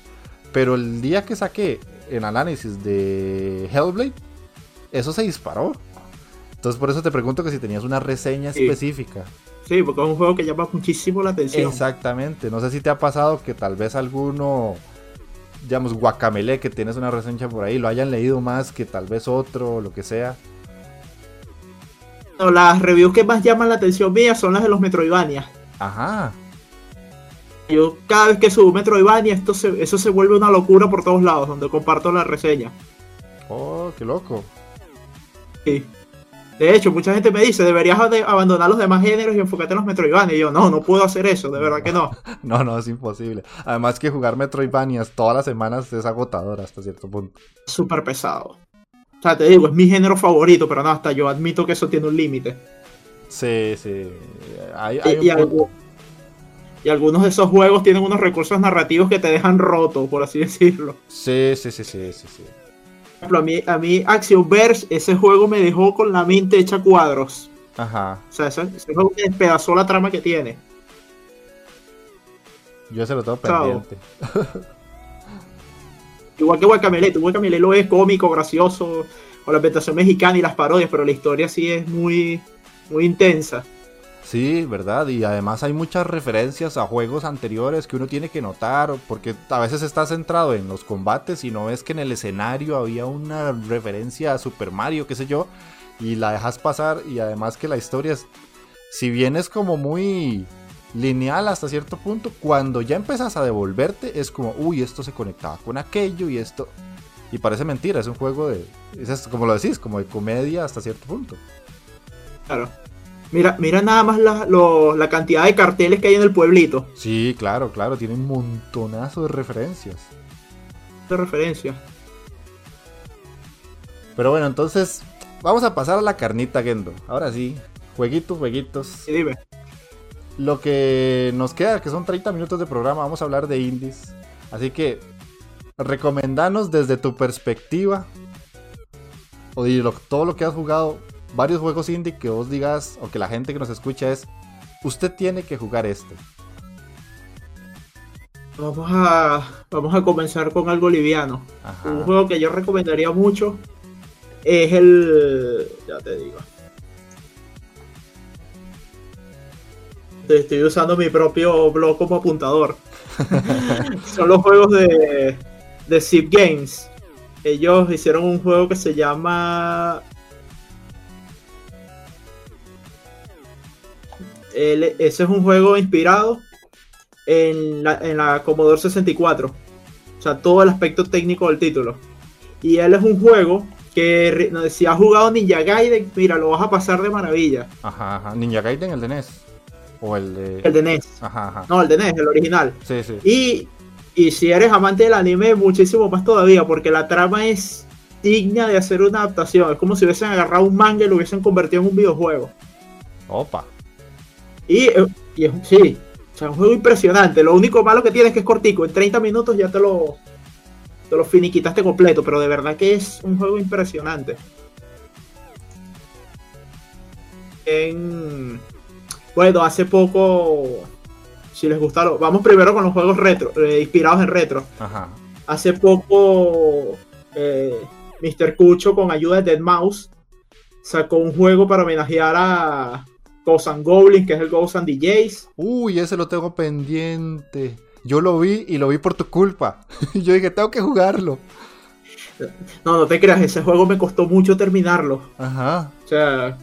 Pero el día que saqué el análisis de Hellblade, eso se disparó. Entonces por eso te pregunto que si tenías una reseña específica. Sí, porque es un juego que llama muchísimo la atención. Exactamente. No sé si te ha pasado que tal vez alguno digamos, Guacamele, que tienes una reseña por ahí, lo hayan leído más que tal vez otro, lo que sea. No, las reviews que más llaman la atención mía son las de los Metroidvania. Ajá. Yo cada vez que subo Metroidvania, esto eso se vuelve una locura por todos lados, donde comparto la reseña. Oh, qué loco. Sí. De hecho, mucha gente me dice, deberías abandonar los demás géneros y enfocarte en los Metroidvania. Y yo, no, no puedo hacer eso, de verdad que no. no, no, es imposible. Además que jugar Metroidvanias todas las semanas es agotador hasta cierto punto. Súper pesado. O sea, te digo, es mi género favorito, pero no, hasta yo admito que eso tiene un límite. Sí, sí. y, y, algunos de esos juegos tienen unos recursos narrativos que te dejan roto, por así decirlo. Sí, sí, sí, sí, sí. sí ejemplo, a mí, a mí ese juego me dejó con la mente hecha cuadros. Ajá. O sea, ese, juego me despedazó la trama que tiene. Yo se lo tengo pendiente. Igual que Guacamele, Guacamele lo es cómico, gracioso, con la ambientación mexicana y las parodias, pero la historia sí es muy, muy intensa. Sí, verdad, y además hay muchas referencias a juegos anteriores que uno tiene que notar, porque a veces está centrado en los combates y no ves que en el escenario había una referencia a Super Mario, qué sé yo, y la dejas pasar y además que la historia es, si bien es como muy lineal hasta cierto punto, cuando ya empiezas a devolverte es como, uy, esto se conectaba con aquello y esto... Y parece mentira, es un juego de... Es como lo decís, como de comedia hasta cierto punto. Claro. Mira, mira nada más la, cantidad de carteles que hay en el pueblito. Sí, claro, claro, tiene un montonazo de referencias. De referencias. Pero bueno, entonces vamos a pasar a la carnita, Gendo. Ahora sí, jueguitos, jueguitos. Sí, dime. Lo que nos queda, que son 30 minutos de programa, vamos a hablar de indies. Así que, recomendanos desde tu perspectiva, o de todo lo que has jugado, varios juegos indie que vos digas, o que la gente que nos escucha es, usted tiene que jugar este. Vamos a, vamos a comenzar con algo liviano. Un juego que yo recomendaría mucho es el... Ya te digo. Estoy usando mi propio blog como apuntador. Son los juegos de, de Zip Games. Ellos hicieron un juego que se llama ese es un juego inspirado en la, en la Commodore 64. O sea, todo el aspecto técnico del título. Y él es un juego que si has jugado Ninja Gaiden, mira, lo vas a pasar de maravilla. Ajá, ajá. Ninja Gaiden, el de NES. O el de. El de NES. Ajá, ajá. No, el de NES, el original. Sí, sí. Y, y si eres amante del anime, muchísimo más todavía, porque la trama es digna de hacer una adaptación. Es como si hubiesen agarrado un manga y lo hubiesen convertido en un videojuego. Opa. Y, y sí, o sea, un juego impresionante. Lo único malo que tiene es que es cortico. En 30 minutos ya te lo, te lo finiquitaste completo. Pero de verdad que es un juego impresionante. En, bueno, hace poco si les gustaron. Vamos primero con los juegos retro, eh, inspirados en retro. Ajá. Hace poco, eh, Mr. Cucho, con ayuda de Dead Mouse, sacó un juego para homenajear a Ghost and Goblin, que es el Ghost and DJs. Uy, ese lo tengo pendiente. Yo lo vi y lo vi por tu culpa. Yo dije, tengo que jugarlo. No, no te creas, ese juego me costó mucho terminarlo. Ajá. O sea.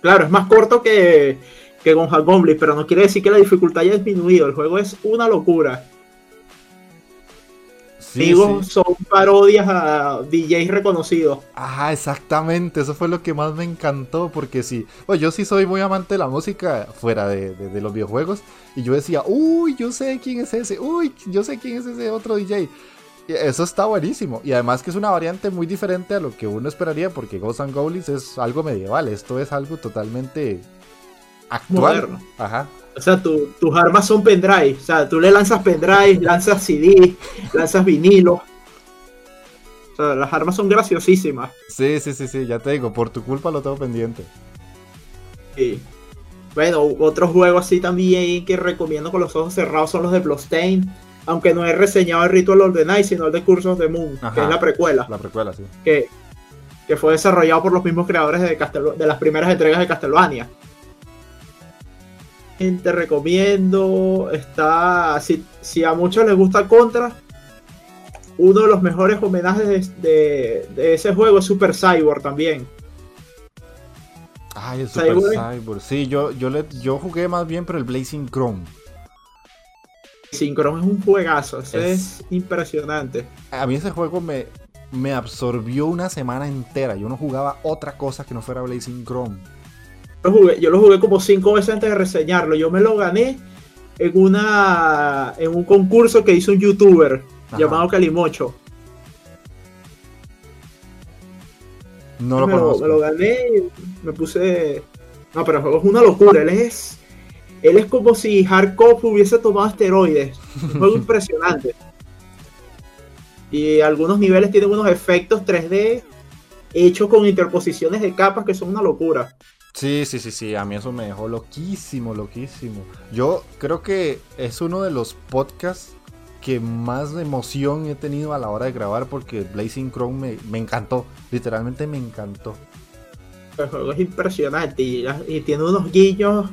Claro, es más corto que, que Goblin, pero no quiere decir que la dificultad haya disminuido. El juego es una locura. Sí, Digo, sí. son parodias a DJs reconocidos. Ajá, exactamente. Eso fue lo que más me encantó. Porque sí, pues yo sí soy muy amante de la música fuera de, de- de los videojuegos. Y yo decía, uy, yo sé quién es ese. Uy, yo sé quién es ese otro DJ. Eso está buenísimo. Y además que es una variante muy diferente a lo que uno esperaría. Porque Ghosts and Goblins es algo medieval. Esto es algo totalmente actual. Moderno. Ajá. O sea, tu- tus armas son pendrive. O sea, tú le lanzas pendrive, lanzas CD, lanzas vinilo. O sea, las armas son graciosísimas. Sí, sí, sí, sí. Ya te digo, por tu culpa lo tengo pendiente. Y, bueno, otro juego así también que recomiendo con los ojos cerrados son los de Bloodstained. Aunque no he reseñado el Ritual of the Night, sino el de Curse of the Moon, que es la precuela. La precuela, sí. que, que fue desarrollado por los mismos creadores de, Castel- de las primeras entregas de Castlevania. Te recomiendo, está, si, si a muchos les gusta Contra, uno de los mejores homenajes de, de- de ese juego es Super Cyborg también. Ay, el Super Cyborg. Cyborg. Sí, yo, yo, le, yo jugué más bien por el Blazing Chrome. Synchron es un juegazo, Es- es, impresionante. A mí ese juego me, me absorbió una semana entera. Yo no jugaba otra cosa que no fuera Blazing Chrome. Lo jugué- yo lo jugué como cinco veces antes de reseñarlo. Yo me lo gané en una en un concurso que hizo un youtuber Ajá. llamado Calimocho. No lo me, lo, me lo gané, me puse. No, pero el juego es una locura. Él es. Él es como si Hardcore hubiese tomado esteroides. Un juego impresionante. Y algunos niveles tienen unos efectos 3D hechos con interposiciones de capas que son una locura. Sí, sí, sí, sí. A mí eso me dejó loquísimo, loquísimo. Yo creo que es uno de los podcasts que más emoción he tenido a la hora de grabar porque Blazing Chrome me, me encantó. Literalmente me encantó. El juego es impresionante y, y tiene unos guiños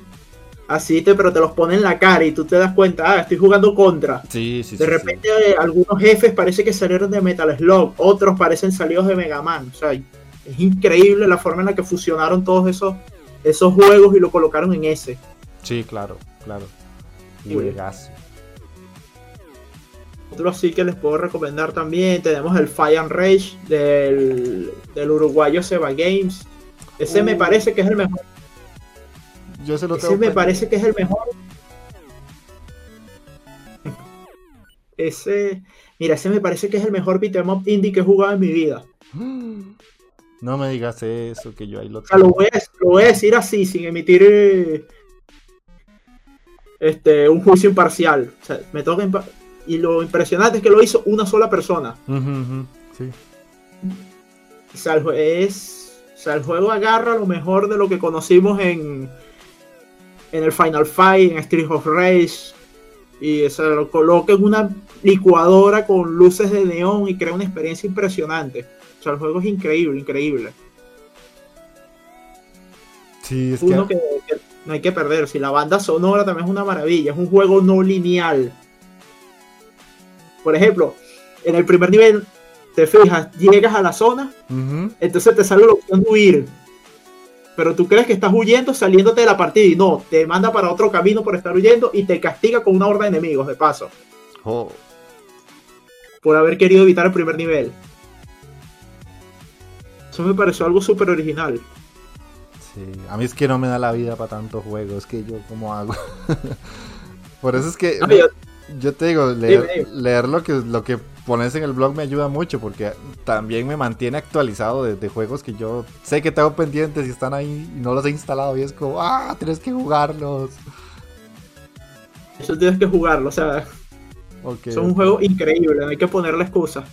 así, te, pero te los pone en la cara y tú te das cuenta, ah, estoy jugando contra. Sí, sí, De sí, repente eh, algunos jefes parece que salieron de Metal Slug, otros parecen salidos de Mega Man. O sea, es increíble la forma en la que fusionaron todos esos, esos juegos y lo colocaron en ese. sí. Claro, claro. Juegazo. Otro sí que les puedo recomendar también, tenemos el Fire and Rage del, del uruguayo Seba Games. Ese me Uh. parece que es el mejor. Yo se lo Ese tengo me parece que es el mejor. Ese, mira, ese me parece que es el mejor beat'em up indie que he jugado en mi vida. No me digas eso, que yo ahí lo O sea, lo tengo. voy a, lo voy a decir así, sin emitir eh, este, un juicio imparcial. O sea, me toca impa- y lo impresionante es que lo hizo una sola persona. Sí. O sea, es, o sea, el juego agarra lo mejor de lo que conocimos en, en el Final Fight, en Street of Rage. Y o sea, lo coloca en una licuadora con luces de neón y crea una experiencia impresionante. O sea, el juego es increíble, increíble. Sí, es Uno que. que, que no hay que perder. Si la banda sonora también es una maravilla. Es un juego no lineal. Por ejemplo, en el primer nivel, te fijas, llegas a la zona, entonces te sale la opción de huir. Pero tú crees que estás huyendo saliéndote de la partida y no, te manda para otro camino por estar huyendo y te castiga con una horda de enemigos de paso. Oh, Por haber querido evitar el primer nivel. Eso me pareció algo súper original. sí. A mí es que no me da la vida para tantos juegos. que yo cómo hago? Por eso es que. Ah, yo- Yo te digo, leer, Dime, dime. leer lo que, lo que pones en el blog me ayuda mucho porque también me mantiene actualizado de, de juegos que yo sé que tengo pendientes y están ahí y no los he instalado y es como, ah, tienes que jugarlos. Eso tienes que jugarlo, o sea, Es un juego increíble, no hay que ponerle excusa.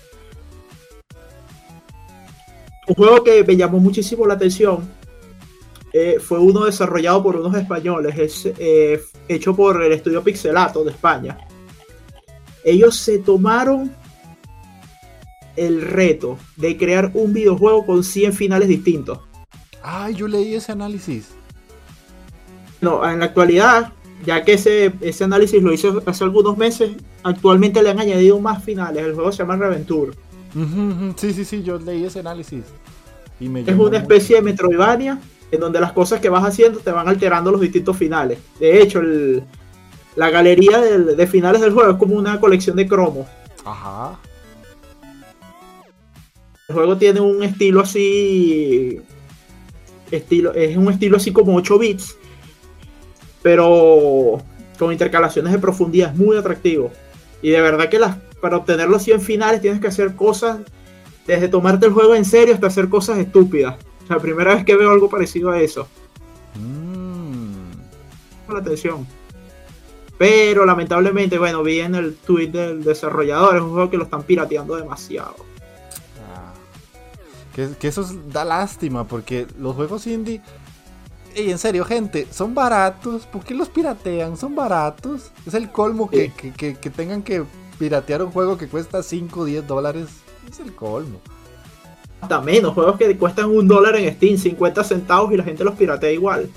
Un juego que me llamó muchísimo la atención eh, fue uno desarrollado por unos españoles, es eh, hecho por el estudio Pixelato de España. Ellos se tomaron el reto de crear un videojuego con 100 finales distintos. Ay, yo leí ese análisis. No, en la actualidad, ya que ese, ese análisis lo hizo hace algunos meses, actualmente le han añadido más finales. El juego se llama Reventure. Sí, sí, sí, yo leí ese análisis. es una especie de Metroidvania en donde las cosas que vas haciendo te van alterando los distintos finales. De hecho, la galería de, finales del juego es como una colección de cromos. Ajá. El juego tiene un estilo así. Estilo, es un estilo así como 8 bits. Pero con intercalaciones de profundidad. Es muy atractivo. Y de verdad que las, para obtener los 100 finales tienes que hacer cosas. Desde tomarte el juego en serio hasta hacer cosas estúpidas. La primera vez que veo algo parecido a eso. Mm. La atención. Pero lamentablemente, bueno, vi en el tweet del desarrollador, es un juego que lo están pirateando demasiado. Que, eso da lástima, porque los juegos indie. Y en serio, gente, son baratos. ¿Por qué los piratean? Son baratos. Es el colmo que, que, que tengan que piratear un juego que cuesta 5 o 10 dólares. Es el colmo hasta menos, juegos que cuestan un dólar en Steam, 50 centavos y la gente los piratea igual.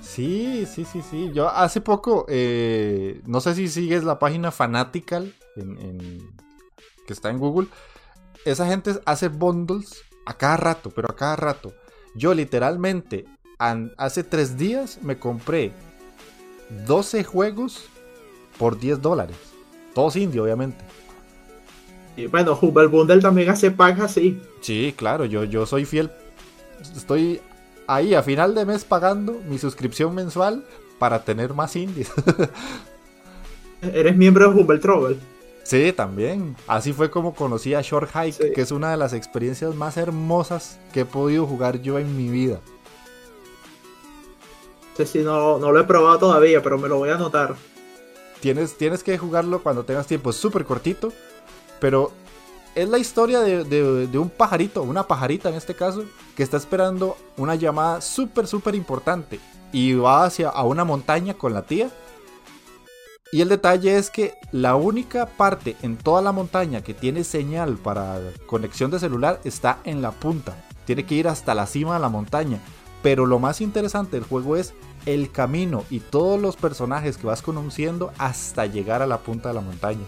Sí, sí, sí, sí. Yo hace poco, eh, no sé si sigues la página Fanatical que está en Google. Esa gente hace bundles a cada rato, pero a cada rato. Yo literalmente hace tres días me compré 12 juegos por 10 dólares. Todos indie, obviamente. Y bueno, Humble Bundle también hace packs así. Sí, claro, yo, yo soy fiel. Estoy ahí a final de mes pagando mi suscripción mensual para tener más indies. Eres miembro de Humble Trouble. Sí, también. Así fue como conocí a Short Hike, que es una de las experiencias más hermosas que he podido jugar yo en mi vida. Sí, sí, no, no lo he probado todavía, pero me lo voy a anotar. Tienes, tienes que jugarlo cuando tengas tiempo. Es súper cortito pero es la historia de, un pajarito, una pajarita en este caso, que está esperando una llamada súper, súper importante. Y va hacia a una montaña con la tía. Y el detalle es que la única parte en toda la montaña que tiene señal para conexión de celular está en la punta. Tiene que ir hasta la cima de la montaña. Pero lo más interesante del juego es el camino y todos los personajes que vas conociendo hasta llegar a la punta de la montaña.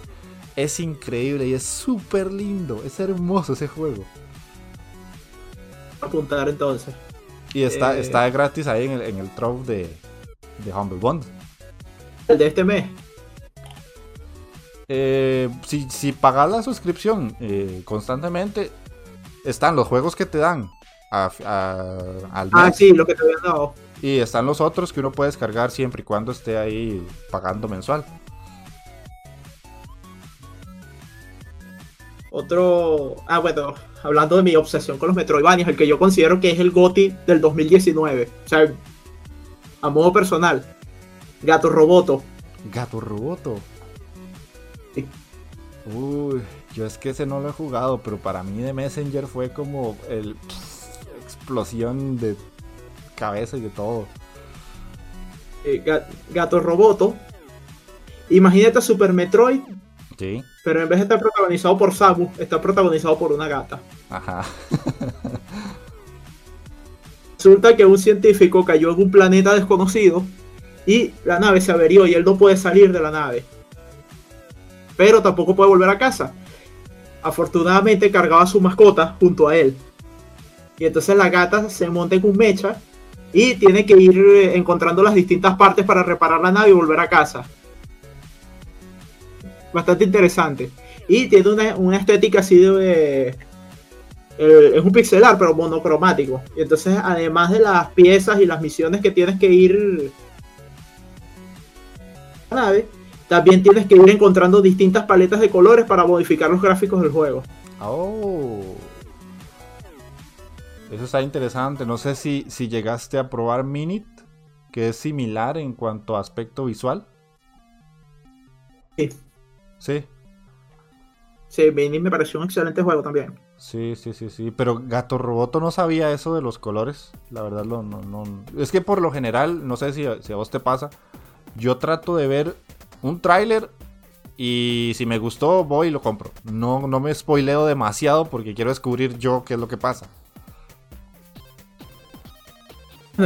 Es increíble y es súper lindo. Es hermoso ese juego. Apuntar entonces. Y está, eh, está gratis ahí en el, en el de, de Humble Bundle. ¿El de este mes? Eh, si, si pagas la suscripción eh, constantemente, están los juegos que te dan al ah, mes. Ah, sí, lo que te habían dado. Y están los otros que uno puede descargar siempre y cuando esté ahí pagando mensual. Otro. Ah, bueno, hablando de mi obsesión con los Metroidvanias, el que yo considero que es el GOTI del 2019. O sea, a modo personal. Gato Roboto. Gato Roboto. Uy, yo es que ese no lo he jugado, pero para mí de Messenger fue como el explosión de cabeza y de todo. Eh, Gato Roboto. Imagínate Super Metroid pero en vez de estar protagonizado por Samu, está protagonizado por una gata. Ajá. Resulta que un científico cayó en un planeta desconocido y la nave se averió y él no puede salir de la nave. Pero tampoco puede volver a casa. Afortunadamente cargaba a su mascota junto a él. Y entonces la gata se monta en un mecha y tiene que ir eh, encontrando las distintas partes para reparar la nave y volver a casa bastante interesante. Y tiene una, estética así de... Eh, es un pixelar, pero monocromático. Y entonces, además de las piezas y las misiones que tienes que ir... A la nave, también tienes que ir encontrando distintas paletas de colores para modificar los gráficos del juego. Oh. Eso está interesante. No sé si, si llegaste a probar Minit, que es similar en cuanto a aspecto visual. Sí. Sí. Sí, Mini me pareció un excelente juego también. Sí, sí, sí, sí. Pero Gato Roboto no sabía eso de los colores. La verdad, no, no, no. Es que por lo general, no sé si, si a vos te pasa. Yo trato de ver un tráiler y si me gustó, voy y lo compro. No, no me spoileo demasiado porque quiero descubrir yo qué es lo que pasa.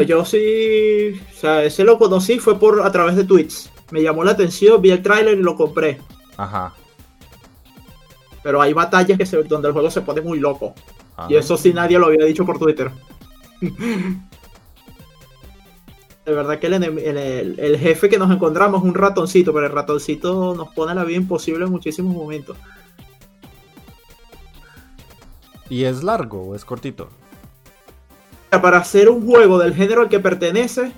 Yo sí, o sea, ese lo conocí fue por a través de tweets. Me llamó la atención, vi el tráiler y lo compré. Ajá. Pero hay batallas que se, donde el juego se pone muy loco. Y eso sí nadie lo había dicho por Twitter. de verdad que el, jefe que nos encontramos es un ratoncito, pero el ratoncito nos pone la vida imposible en muchísimos momentos. ¿Y es largo o es cortito? Para hacer un juego del género al que pertenece,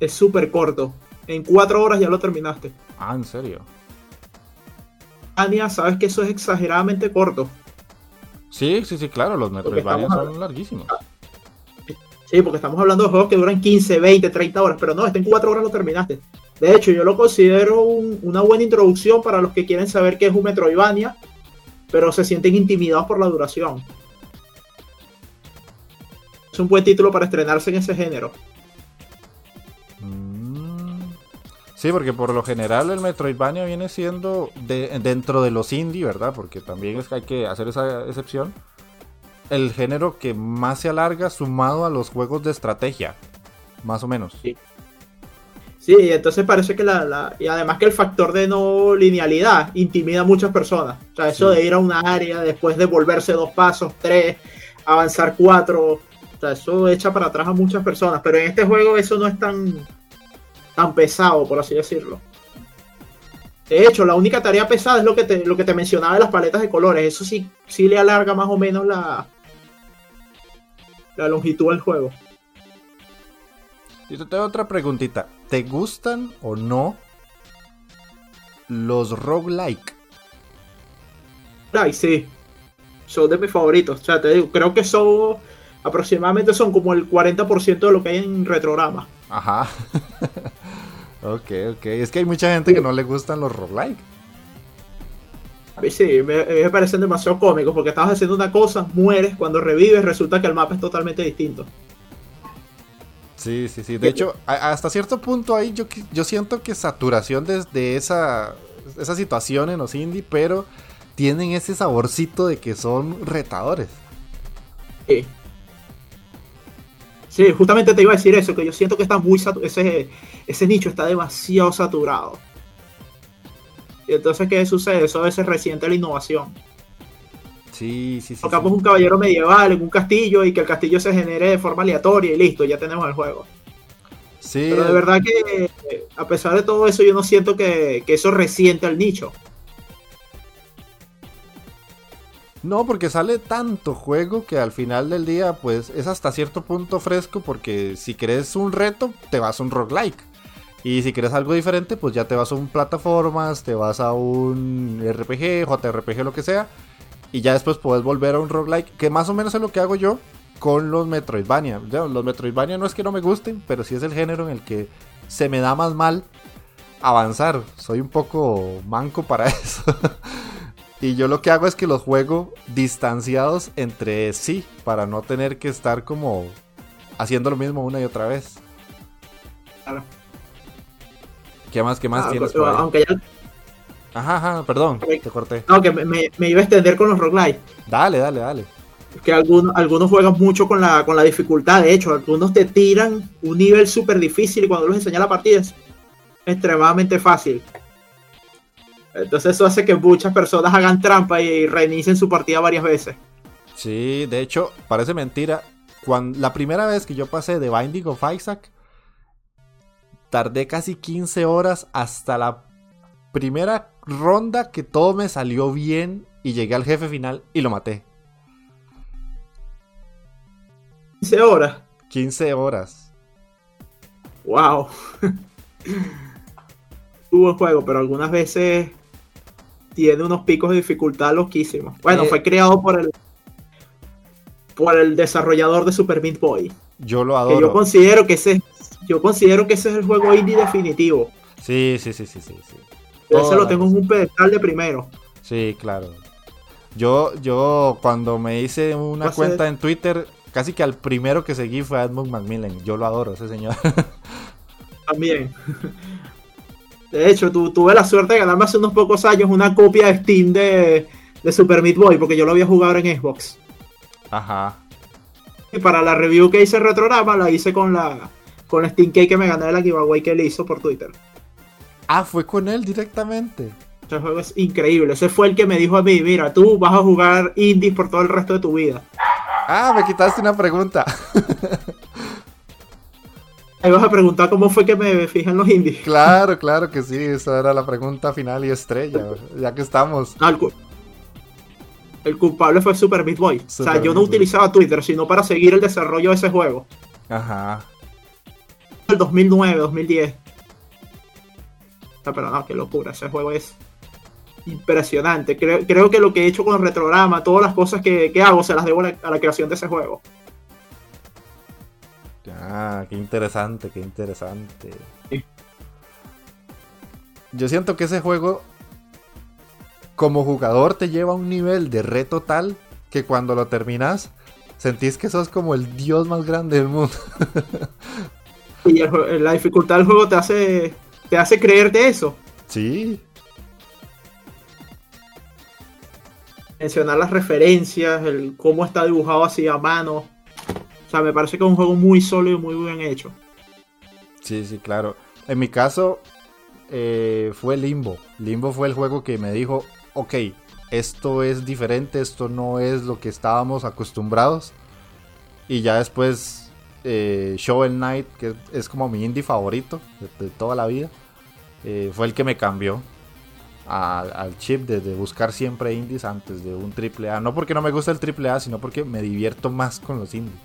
es súper corto. En cuatro horas ya lo terminaste. Ah, ¿en serio? Ania, sabes que eso es exageradamente corto. Sí, sí, sí, claro, los Metroidvania son larguísimos. Sí, porque estamos hablando de juegos que duran 15, 20, 30 horas, pero no, este en 4 horas lo terminaste. De hecho, yo lo considero una buena introducción para los que quieren saber qué es un Metroidvania, pero se sienten intimidados por la duración. Es un buen título para estrenarse en ese género. Sí, porque por lo general el Metroidvania viene siendo dentro de los indie, ¿verdad? Porque también es que hay que hacer esa excepción. El género que más se alarga sumado a los juegos de estrategia, más o menos. Sí. Sí, entonces parece que la, Y además que el factor de no linealidad intimida a muchas personas. O sea, eso de ir a una área, después de volverse dos pasos, tres, avanzar cuatro. O sea, eso echa para atrás a muchas personas. Pero en este juego eso no es tan tan pesado, por así decirlo. De hecho, la única tarea pesada es lo que te, lo que te mencionaba de las paletas de colores. Eso sí, sí le alarga más o menos la, la longitud del juego. Y te tengo otra preguntita. ¿Te gustan o no los roguelike? Ay, sí. Son de mis favoritos. O sea, te digo, creo que son aproximadamente son como el 40% de lo que hay en retrograma. Ajá. ok, ok. Es que hay mucha gente que no le gustan los roguelike. A mí sí, me, parecen demasiado cómicos porque estabas haciendo una cosa, mueres, cuando revives resulta que el mapa es totalmente distinto. Sí, sí, sí. De hecho, hasta cierto punto ahí yo, yo siento que saturación desde esa, esa situación en los indie, pero tienen ese saborcito de que son retadores. Sí. Sí, justamente te iba a decir eso, que yo siento que está muy ese, ese nicho está demasiado saturado. Y entonces, ¿qué sucede? Eso a veces resiente la innovación. Sí, sí, sí. Tocamos un caballero medieval en un castillo y que el castillo se genere de forma aleatoria y listo, ya tenemos el juego. Sí. Pero de verdad que, a pesar de todo eso, yo no siento que, que eso resiente al nicho. No, porque sale tanto juego que al final del día, pues es hasta cierto punto fresco. Porque si querés un reto, te vas a un roguelike. Y si quieres algo diferente, pues ya te vas a un plataformas, te vas a un RPG, JRPG, lo que sea. Y ya después puedes volver a un roguelike, que más o menos es lo que hago yo con los Metroidvania. Los Metroidvania no es que no me gusten, pero sí es el género en el que se me da más mal avanzar. Soy un poco manco para eso. Y yo lo que hago es que los juego distanciados entre sí, para no tener que estar como haciendo lo mismo una y otra vez. Claro. ¿Qué más, qué más ah, tienes? aunque ya... Ajá, ajá, perdón, te corté. No, que me, iba a extender con los roguelike. Dale, dale, dale. Es que algunos, algunos juegan mucho con la, con la dificultad. De hecho, algunos te tiran un nivel súper difícil y cuando los enseña la partida es extremadamente fácil. Entonces eso hace que muchas personas hagan trampa y reinicien su partida varias veces. Sí, de hecho, parece mentira. Cuando, la primera vez que yo pasé de Binding of Isaac, tardé casi 15 horas hasta la primera ronda que todo me salió bien y llegué al jefe final y lo maté. 15 horas. 15 horas. Wow. Tuvo el juego, pero algunas veces tiene unos picos de dificultad loquísimos. Bueno, fue creado por el por el desarrollador de Super Meat Boy. Yo lo adoro. yo considero que ese yo considero que ese es el juego indie definitivo. Sí, sí, sí, sí, sí. Ese lo tengo en un pedestal de primero. Sí, claro. Yo, yo cuando me hice una cuenta en Twitter, casi que al primero que seguí fue Edmund Macmillan. Yo lo adoro, ese señor. También. De hecho, tuve la suerte de ganarme hace unos pocos años una copia de Steam de, de Super Meat Boy, porque yo lo había jugado en Xbox. Ajá. Y para la review que hice Retrograma, la hice con la con Steam Cake que me gané la giveaway que él hizo por Twitter. Ah, fue con él directamente. Ese juego es increíble. Ese fue el que me dijo a mí, mira, tú vas a jugar indies por todo el resto de tu vida. Ah, me quitaste una pregunta. Ahí vas a preguntar cómo fue que me fijé en los indies. Claro, claro que sí. Esa era la pregunta final y estrella. ya que estamos. Ah, el, culpable fue Super Meat Boy. o sea, yo no utilizaba Twitter, sino para seguir el desarrollo de ese juego. Ajá. El 2009, 2010. pero no, qué locura. Ese juego es impresionante. Creo, que lo que he hecho con el retrograma, todas las cosas que, hago, se las debo a la creación de ese juego. Ah, qué interesante, qué interesante. Yo siento que ese juego, como jugador, te lleva a un nivel de reto tal que cuando lo terminas, sentís que sos como el dios más grande del mundo. y la dificultad del juego te hace, te hace creerte eso. Sí. Mencionar las referencias, el cómo está dibujado así a mano o sea, me parece que es un juego muy sólido y muy bien hecho. Sí, sí, claro. En mi caso, eh, fue Limbo. Limbo fue el juego que me dijo, ok, esto es diferente, esto no es lo que estábamos acostumbrados. Y ya después, eh, Shovel Knight, que es como mi indie favorito de, toda la vida, eh, fue el que me cambió al chip de, de, buscar siempre indies antes de un triple A. No porque no me gusta el triple A, sino porque me divierto más con los indies.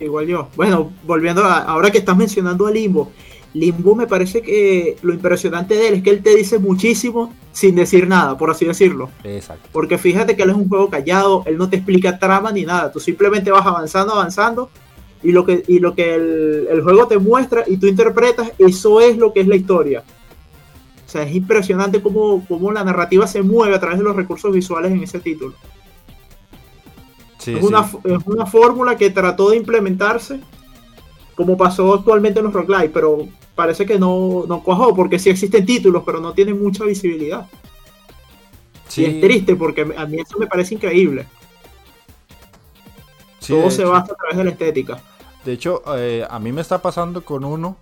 Igual yo. Bueno, volviendo a ahora que estás mencionando a Limbo, Limbo me parece que lo impresionante de él es que él te dice muchísimo sin decir nada, por así decirlo. Exacto. Porque fíjate que él es un juego callado, él no te explica trama ni nada, tú simplemente vas avanzando, avanzando y lo que, y lo que el, juego te muestra y tú interpretas, eso es lo que es la historia. O sea, es impresionante cómo, cómo la narrativa se mueve a través de los recursos visuales en ese título es, Una, fórmula que trató de implementarse como pasó actualmente en los roguelike, pero parece que no, no cuajó porque sí existen títulos, pero no tienen mucha visibilidad. Y es triste porque a mí eso me parece increíble. Todo se basa a través de la estética. De hecho, eh, a mí me está pasando con uno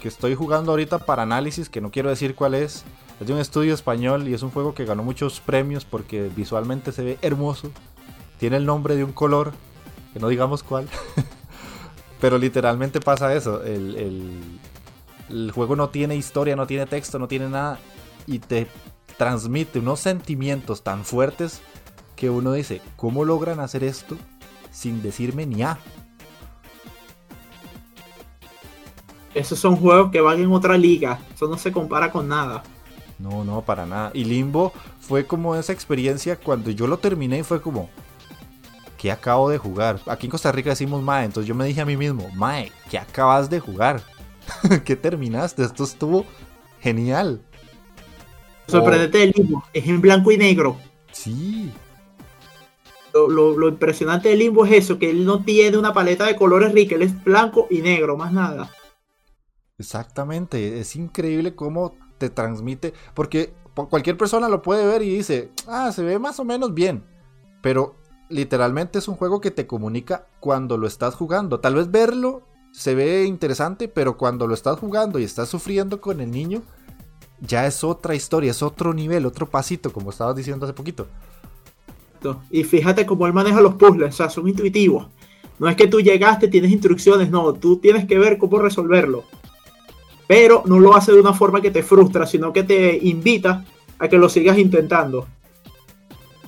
que estoy jugando ahorita para análisis, que no quiero decir cuál es. Es de un estudio español y es un juego que ganó muchos premios porque visualmente se ve hermoso tiene el nombre de un color, que no digamos cuál, pero literalmente pasa eso, el, juego no tiene historia, no tiene texto, no tiene nada, y te transmite unos sentimientos tan fuertes que uno dice, ¿cómo logran hacer esto sin decirme ni a? Esos son juegos que van en otra liga, eso no se compara con nada. No, no, para nada. Y Limbo fue como esa experiencia cuando yo lo terminé y fue como, ¿qué acabo de jugar? Aquí en Costa Rica decimos Mae, entonces yo me dije a mí mismo, Mae, ¿qué acabas de jugar? ¿Qué terminaste? Esto estuvo genial. Sorprendente del limbo, es en blanco y negro. Sí. Lo, impresionante del limbo es eso, que él no tiene una paleta de colores rica, él es blanco y negro, más nada. Exactamente, es increíble cómo te transmite, porque cualquier persona lo puede ver y dice, ah, se ve más o menos bien, pero literalmente es un juego que te comunica cuando lo estás jugando. Tal vez verlo se ve interesante, pero cuando lo estás jugando y estás sufriendo con el niño, ya es otra historia, es otro nivel, otro pasito, como estabas diciendo hace poquito. Y fíjate cómo él maneja los puzzles, o sea, son intuitivos. No es que tú llegaste, tienes instrucciones, no, tú tienes que ver cómo resolverlo. Pero no lo hace de una forma que te frustra, sino que te invita a que lo sigas intentando.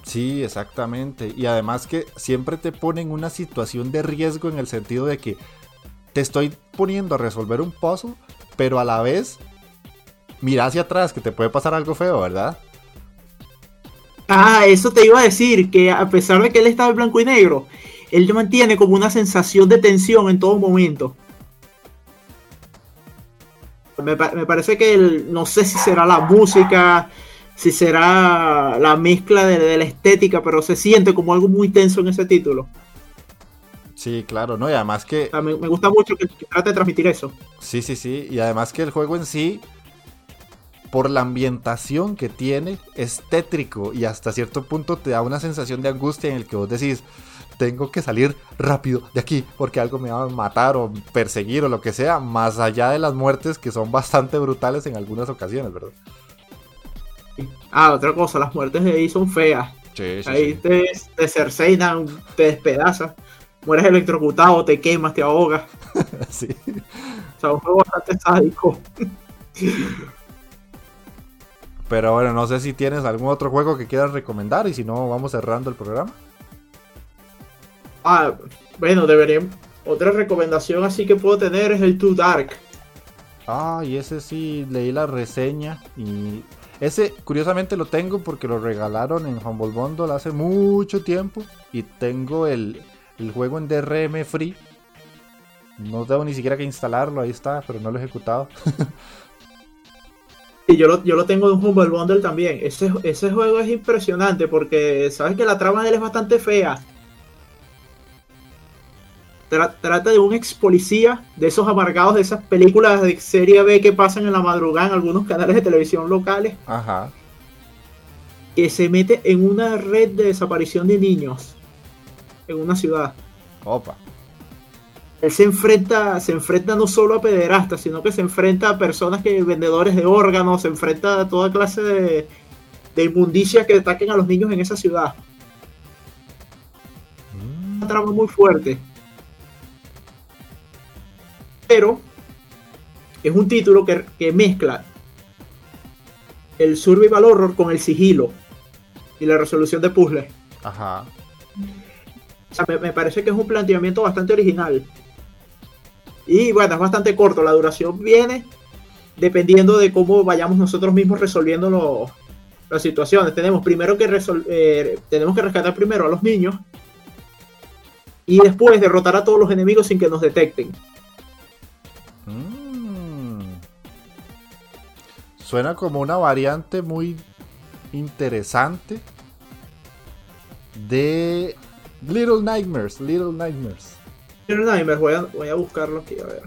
Sí, exactamente. Y además que siempre te ponen una situación de riesgo en el sentido de que te estoy poniendo a resolver un puzzle, pero a la vez mira hacia atrás que te puede pasar algo feo, ¿verdad? Ah, eso te iba a decir, que a pesar de que él está en blanco y negro, él mantiene como una sensación de tensión en todo momento. Me, me parece que él, no sé si será la música, si será la mezcla de, la estética, pero se siente como algo muy tenso en ese título. Sí, claro, ¿no? Y además que... me, gusta mucho que, trate de transmitir eso. Sí, sí, sí. Y además que el juego en sí, por la ambientación que tiene, es tétrico y hasta cierto punto te da una sensación de angustia en el que vos decís, tengo que salir rápido de aquí porque algo me va a matar o perseguir o lo que sea, más allá de las muertes que son bastante brutales en algunas ocasiones, ¿verdad? Ah, otra cosa, las muertes de ahí son feas. Sí, sí, ahí Te, te cerceinan, te despedazas, mueres electrocutado, te quemas, te ahogas. sí. O sea, un juego bastante sádico. Pero bueno, no sé si tienes algún otro juego que quieras recomendar y si no, vamos cerrando el programa. Ah, bueno, debería. Otra recomendación así que puedo tener es el Too Dark. Ah, y ese sí leí la reseña y ese, curiosamente, lo tengo porque lo regalaron en Humble Bundle hace mucho tiempo. Y tengo el, juego en DRM free. No debo ni siquiera que instalarlo, ahí está, pero no lo he ejecutado. y yo lo, yo lo tengo en Humble Bundle también. Ese, ese juego es impresionante porque sabes que la trama de él es bastante fea trata de un ex policía, de esos amargados de esas películas de serie B que pasan en la madrugada en algunos canales de televisión locales. Ajá. Que se mete en una red de desaparición de niños en una ciudad. Opa. Él se enfrenta, se enfrenta no solo a pederastas, sino que se enfrenta a personas que vendedores de órganos, se enfrenta a toda clase de, de inmundicia que ataquen a los niños en esa ciudad. Mm. Una trama muy fuerte pero es un título que, mezcla el survival horror con el sigilo y la resolución de puzzles. Ajá. O sea, me, parece que es un planteamiento bastante original. Y bueno, es bastante corto. La duración viene dependiendo de cómo vayamos nosotros mismos resolviendo las situaciones. Tenemos primero que eh, tenemos que rescatar primero a los niños y después derrotar a todos los enemigos sin que nos detecten. Suena como una variante muy interesante de Little Nightmares. Little Nightmares. Little Nightmares, voy a, voy a buscarlo aquí, a ver.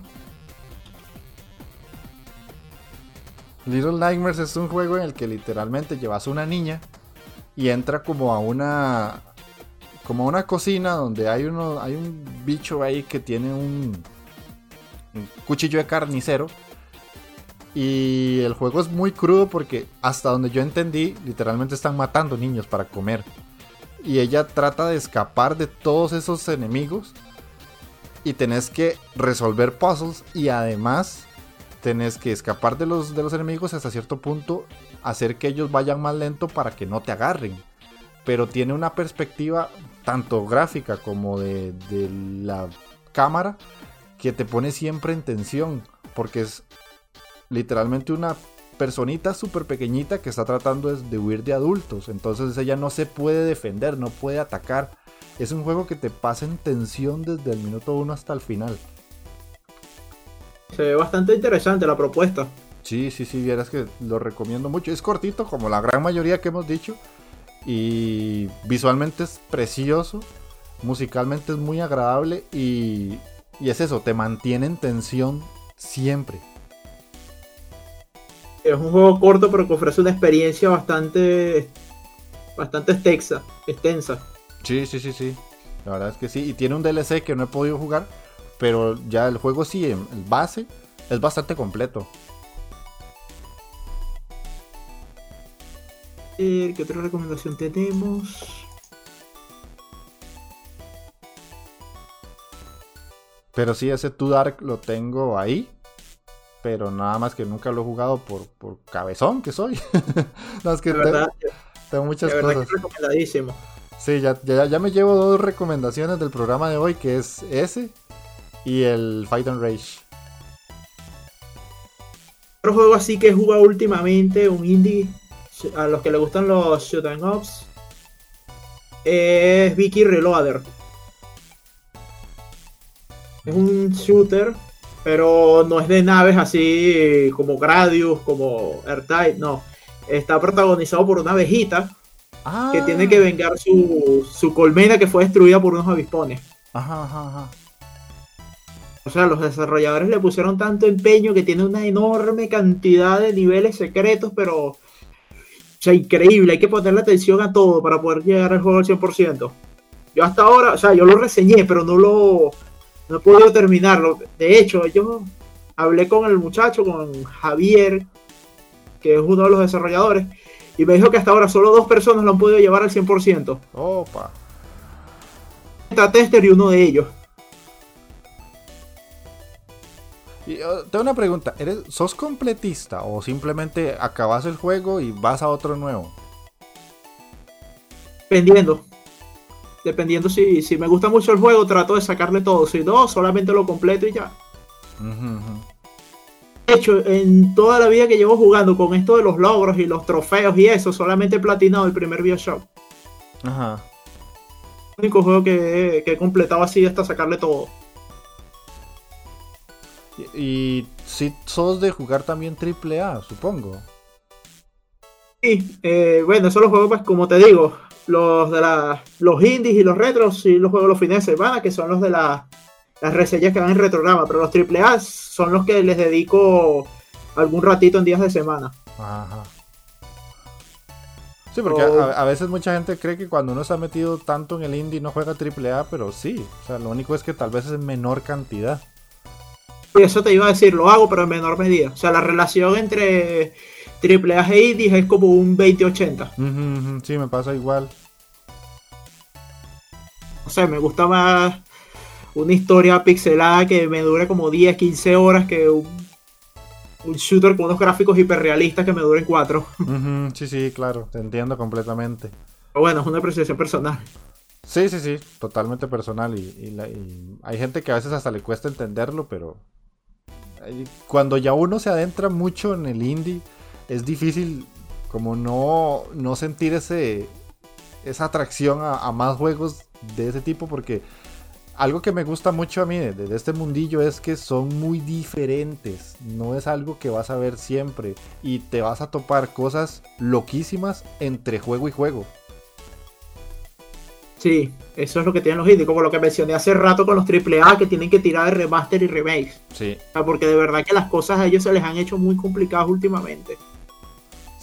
Little Nightmares es un juego en el que literalmente llevas una niña y entra como a una como a una cocina donde hay uno hay un bicho ahí que tiene un, un cuchillo de carnicero y el juego es muy crudo porque hasta donde yo entendí, literalmente están matando niños para comer. Y ella trata de escapar de todos esos enemigos. Y tenés que resolver puzzles y además tenés que escapar de los, de los enemigos hasta cierto punto, hacer que ellos vayan más lento para que no te agarren. Pero tiene una perspectiva tanto gráfica como de, de la cámara que te pone siempre en tensión. Porque es literalmente una personita súper pequeñita que está tratando de huir de adultos. Entonces ella no se puede defender, no puede atacar. Es un juego que te pasa en tensión desde el minuto 1 hasta el final. Se ve bastante interesante la propuesta. Sí, sí, sí, vieras que lo recomiendo mucho. Es cortito, como la gran mayoría que hemos dicho. Y visualmente es precioso. Musicalmente es muy agradable. Y, y es eso, te mantiene en tensión siempre. Es un juego corto, pero que ofrece una experiencia bastante. bastante extensa. extensa. Sí, sí, sí, sí. La verdad es que sí. Y tiene un DLC que no he podido jugar. Pero ya el juego sí, el base, es bastante completo. ¿Qué otra recomendación tenemos? Pero sí, ese Too Dark lo tengo ahí pero nada más que nunca lo he jugado por, por cabezón que soy. no, es que tengo, muchas cosas. recomendadísimo. Sí, ya, ya, me llevo dos recomendaciones del programa de hoy, que es ese y el Fight and Rage. Otro juego así que he jugado últimamente, un indie, a los que le gustan los shoot and ups, es Vicky Reloader. Es un shooter pero no es de naves así como Gradius, como Airtight, no. está protagonizado por una abejita que tiene que ah. vengar su, su, colmena que fue destruida por unos avispones. Ajá, ajá, ajá. O sea, los desarrolladores le pusieron tanto empeño que tiene una enorme cantidad de niveles secretos, pero. O sea, increíble. Hay que ponerle atención a todo para poder llegar al juego al 100%. Yo hasta ahora, o sea, yo lo reseñé, pero no lo. No he podido terminarlo. De hecho, yo hablé con el muchacho, con Javier, que es uno de los desarrolladores, y me dijo que hasta ahora solo dos personas lo han podido llevar al 100%. Opa. Tester y uno de ellos. Y, uh, tengo una pregunta, ¿eres, ¿sos completista o simplemente acabas el juego y vas a otro nuevo? Dependiendo. Dependiendo si, si me gusta mucho el juego, trato de sacarle todo. Si no, solamente lo completo y ya. De hecho, en toda la vida que llevo jugando con esto de los logros y los trofeos y eso, solamente he platinado el primer Bioshock. Ajá. El único juego que, he completado así hasta sacarle todo. Y, si sos de jugar también AAA, supongo. Sí, eh, bueno, esos los juegos, pues como te digo, los de la, los indies y los retros, sí los juegos los fines de semana, que son los de la, las reseñas que van en retrograma, pero los AAA son los que les dedico algún ratito en días de semana. Ajá. Sí, porque a, veces mucha gente cree que cuando uno se ha metido tanto en el indie no juega AAA, pero sí. O sea, lo único es que tal vez es en menor cantidad. Eso te iba a decir, lo hago, pero en menor medida. O sea, la relación entre AAA e indie es como un 20-80. sí, me pasa igual. O sea, me gusta más una historia pixelada que me dure como 10, 15 horas que un, shooter con unos gráficos hiperrealistas que me duren 4. sí, sí, claro, te entiendo completamente. Pero bueno, es una apreciación personal. Sí, sí, sí, totalmente personal y, hay gente que a veces hasta le cuesta entenderlo, pero cuando ya uno se adentra mucho en el indie, es difícil como no, no sentir ese, esa atracción a, más juegos de ese tipo porque algo que me gusta mucho a mí de, este mundillo es que son muy diferentes. No es algo que vas a ver siempre. Y te vas a topar cosas loquísimas entre juego y juego. Sí, eso es lo que tienen los indies, como lo que mencioné hace rato con los AAA que tienen que tirar de remaster y remakes. Sí. porque de verdad que las cosas a ellos se les han hecho muy complicadas últimamente.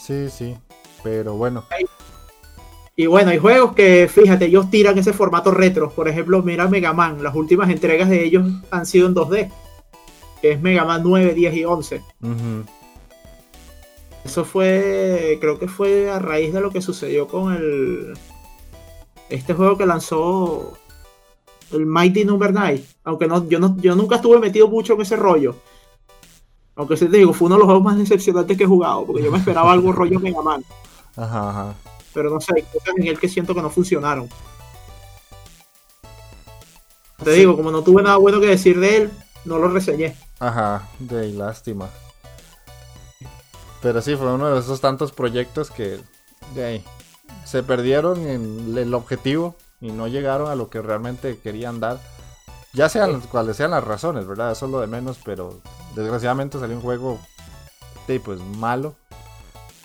Sí, sí. Pero bueno. Y bueno, hay juegos que, fíjate, ellos tiran ese formato retro. Por ejemplo, mira Mega Man. Las últimas entregas de ellos han sido en 2D. Que es Mega Man 9, 10 y 11. Eso fue, creo que fue a raíz de lo que sucedió con el... Este juego que lanzó el Mighty Number 9. Aunque no, yo, no, yo nunca estuve metido mucho en ese rollo. Aunque sí te digo, fue uno de los juegos más decepcionantes que he jugado. Porque yo me esperaba algo rollo Mega Man. Ajá, ajá pero no sé, hay cosas en él que siento que no funcionaron. Te digo, como no tuve nada bueno que decir de él, no lo reseñé. Ajá, de lástima. Pero sí, fue uno de esos tantos proyectos que se perdieron en el objetivo y no llegaron a lo que realmente querían dar. Ya sean cuales sean las razones, ¿verdad? Eso es lo de menos, pero desgraciadamente salió un juego de, pues malo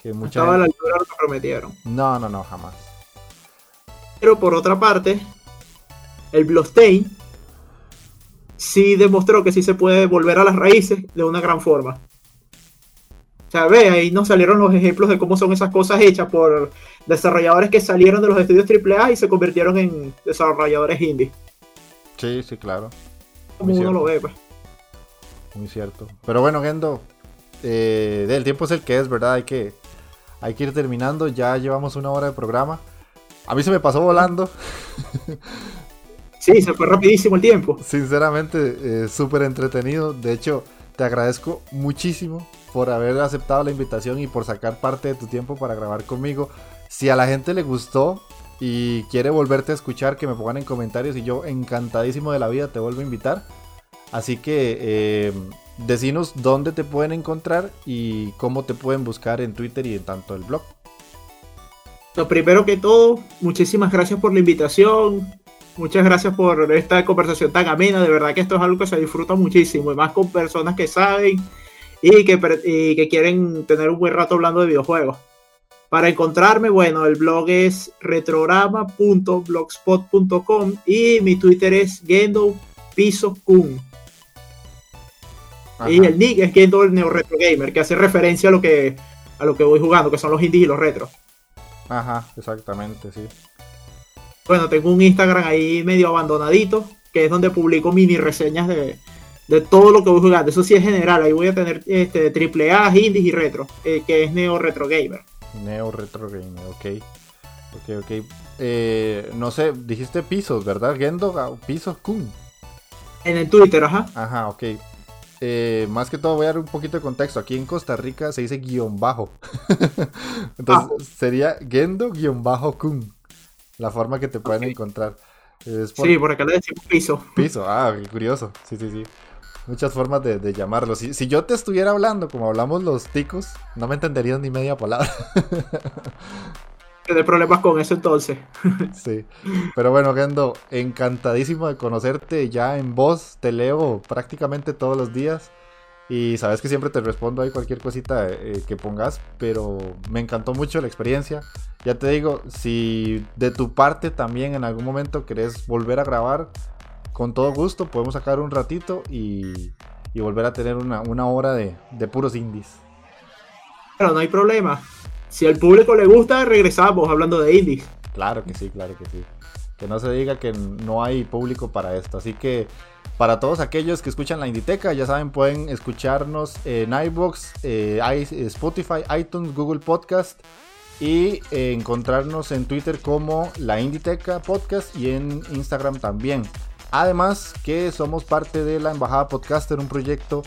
que Estaba la altura lo que prometieron. No, no, no, jamás. Pero por otra parte, el Bloodstained sí demostró que sí se puede volver a las raíces de una gran forma. O sea, ve, ahí nos salieron los ejemplos de cómo son esas cosas hechas por desarrolladores que salieron de los estudios AAA y se convirtieron en desarrolladores indie. Sí, sí, claro. Como uno lo ve, pues. Muy cierto. Pero bueno, Gendo, eh, el tiempo es el que es, ¿verdad? Hay que hay que ir terminando, ya llevamos una hora de programa. A mí se me pasó volando. Sí, se fue rapidísimo el tiempo. Sinceramente, eh, súper entretenido. De hecho, te agradezco muchísimo por haber aceptado la invitación y por sacar parte de tu tiempo para grabar conmigo. Si a la gente le gustó y quiere volverte a escuchar, que me pongan en comentarios y yo encantadísimo de la vida te vuelvo a invitar. Así que eh, decinos dónde te pueden encontrar y cómo te pueden buscar en Twitter y en tanto el blog. Lo primero que todo, muchísimas gracias por la invitación. Muchas gracias por esta conversación tan amena. De verdad que esto es algo que se disfruta muchísimo y más con personas que saben y que, que quieren tener un buen rato hablando de videojuegos. Para encontrarme, bueno, el blog es retrograma.blogspot.com y mi Twitter es Gendo Piso Kun. Y el nick es Gendo el Neo Retro Gamer, que hace referencia a lo que a lo que voy jugando, que son los indies y los retros. Ajá, exactamente, sí. Bueno, tengo un Instagram ahí medio abandonadito, que es donde publico mini reseñas de, todo lo que voy jugando. Eso sí es general, ahí voy a tener este AAA, indies y retro, eh, que es Neo Retro Gamer. Neo Retro Gamer, ok. Ok, ok. Eh, no sé, dijiste pisos, ¿verdad? Gendo, ah, pisos Kun. En el Twitter, ajá. Ajá, ok. Eh, más que todo voy a dar un poquito de contexto. Aquí en Costa Rica se dice guion bajo. Entonces ah. sería Gendo guion bajo Kun. La forma que te pueden encontrar. Sí, por acá le decimos piso. Piso, ah, qué curioso. Sí, sí, sí. Muchas formas de, llamarlo. Si, si, yo te estuviera hablando como hablamos los ticos, no me entenderías ni media palabra. Tener problemas con eso entonces. sí. Pero bueno, Gendo, encantadísimo de conocerte ya en voz. Te leo prácticamente todos los días. Y sabes que siempre te respondo ahí cualquier cosita eh, que pongas, pero me encantó mucho la experiencia. Ya te digo, si de tu parte también en algún momento querés volver a grabar, con todo gusto podemos sacar un ratito y, volver a tener una, hora de, puros indies. Pero no hay problema. Si al público le gusta, regresamos hablando de indies. Claro que sí, claro que sí. Que no se diga que no hay público para esto. Así que para todos aquellos que escuchan la Inditeca, ya saben, pueden escucharnos en iBox, eh, Spotify, iTunes, Google Podcast y eh, encontrarnos en Twitter como la Inditeca Podcast y en Instagram también. Además que somos parte de la Embajada Podcaster, un proyecto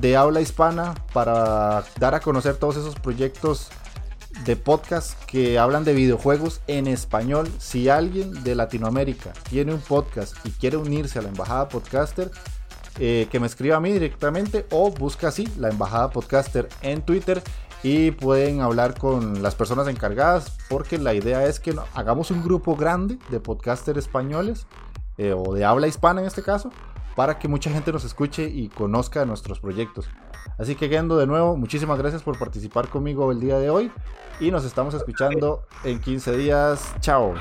de habla hispana para dar a conocer todos esos proyectos de podcast que hablan de videojuegos en español. Si alguien de Latinoamérica tiene un podcast y quiere unirse a la Embajada Podcaster, eh, que me escriba a mí directamente o busca así la Embajada Podcaster en Twitter y pueden hablar con las personas encargadas porque la idea es que hagamos un grupo grande de podcasters españoles eh, o de habla hispana en este caso, para que mucha gente nos escuche y conozca nuestros proyectos. Así que Gendo, de nuevo, muchísimas gracias por participar conmigo el día de hoy y nos estamos escuchando en 15 días. Chao.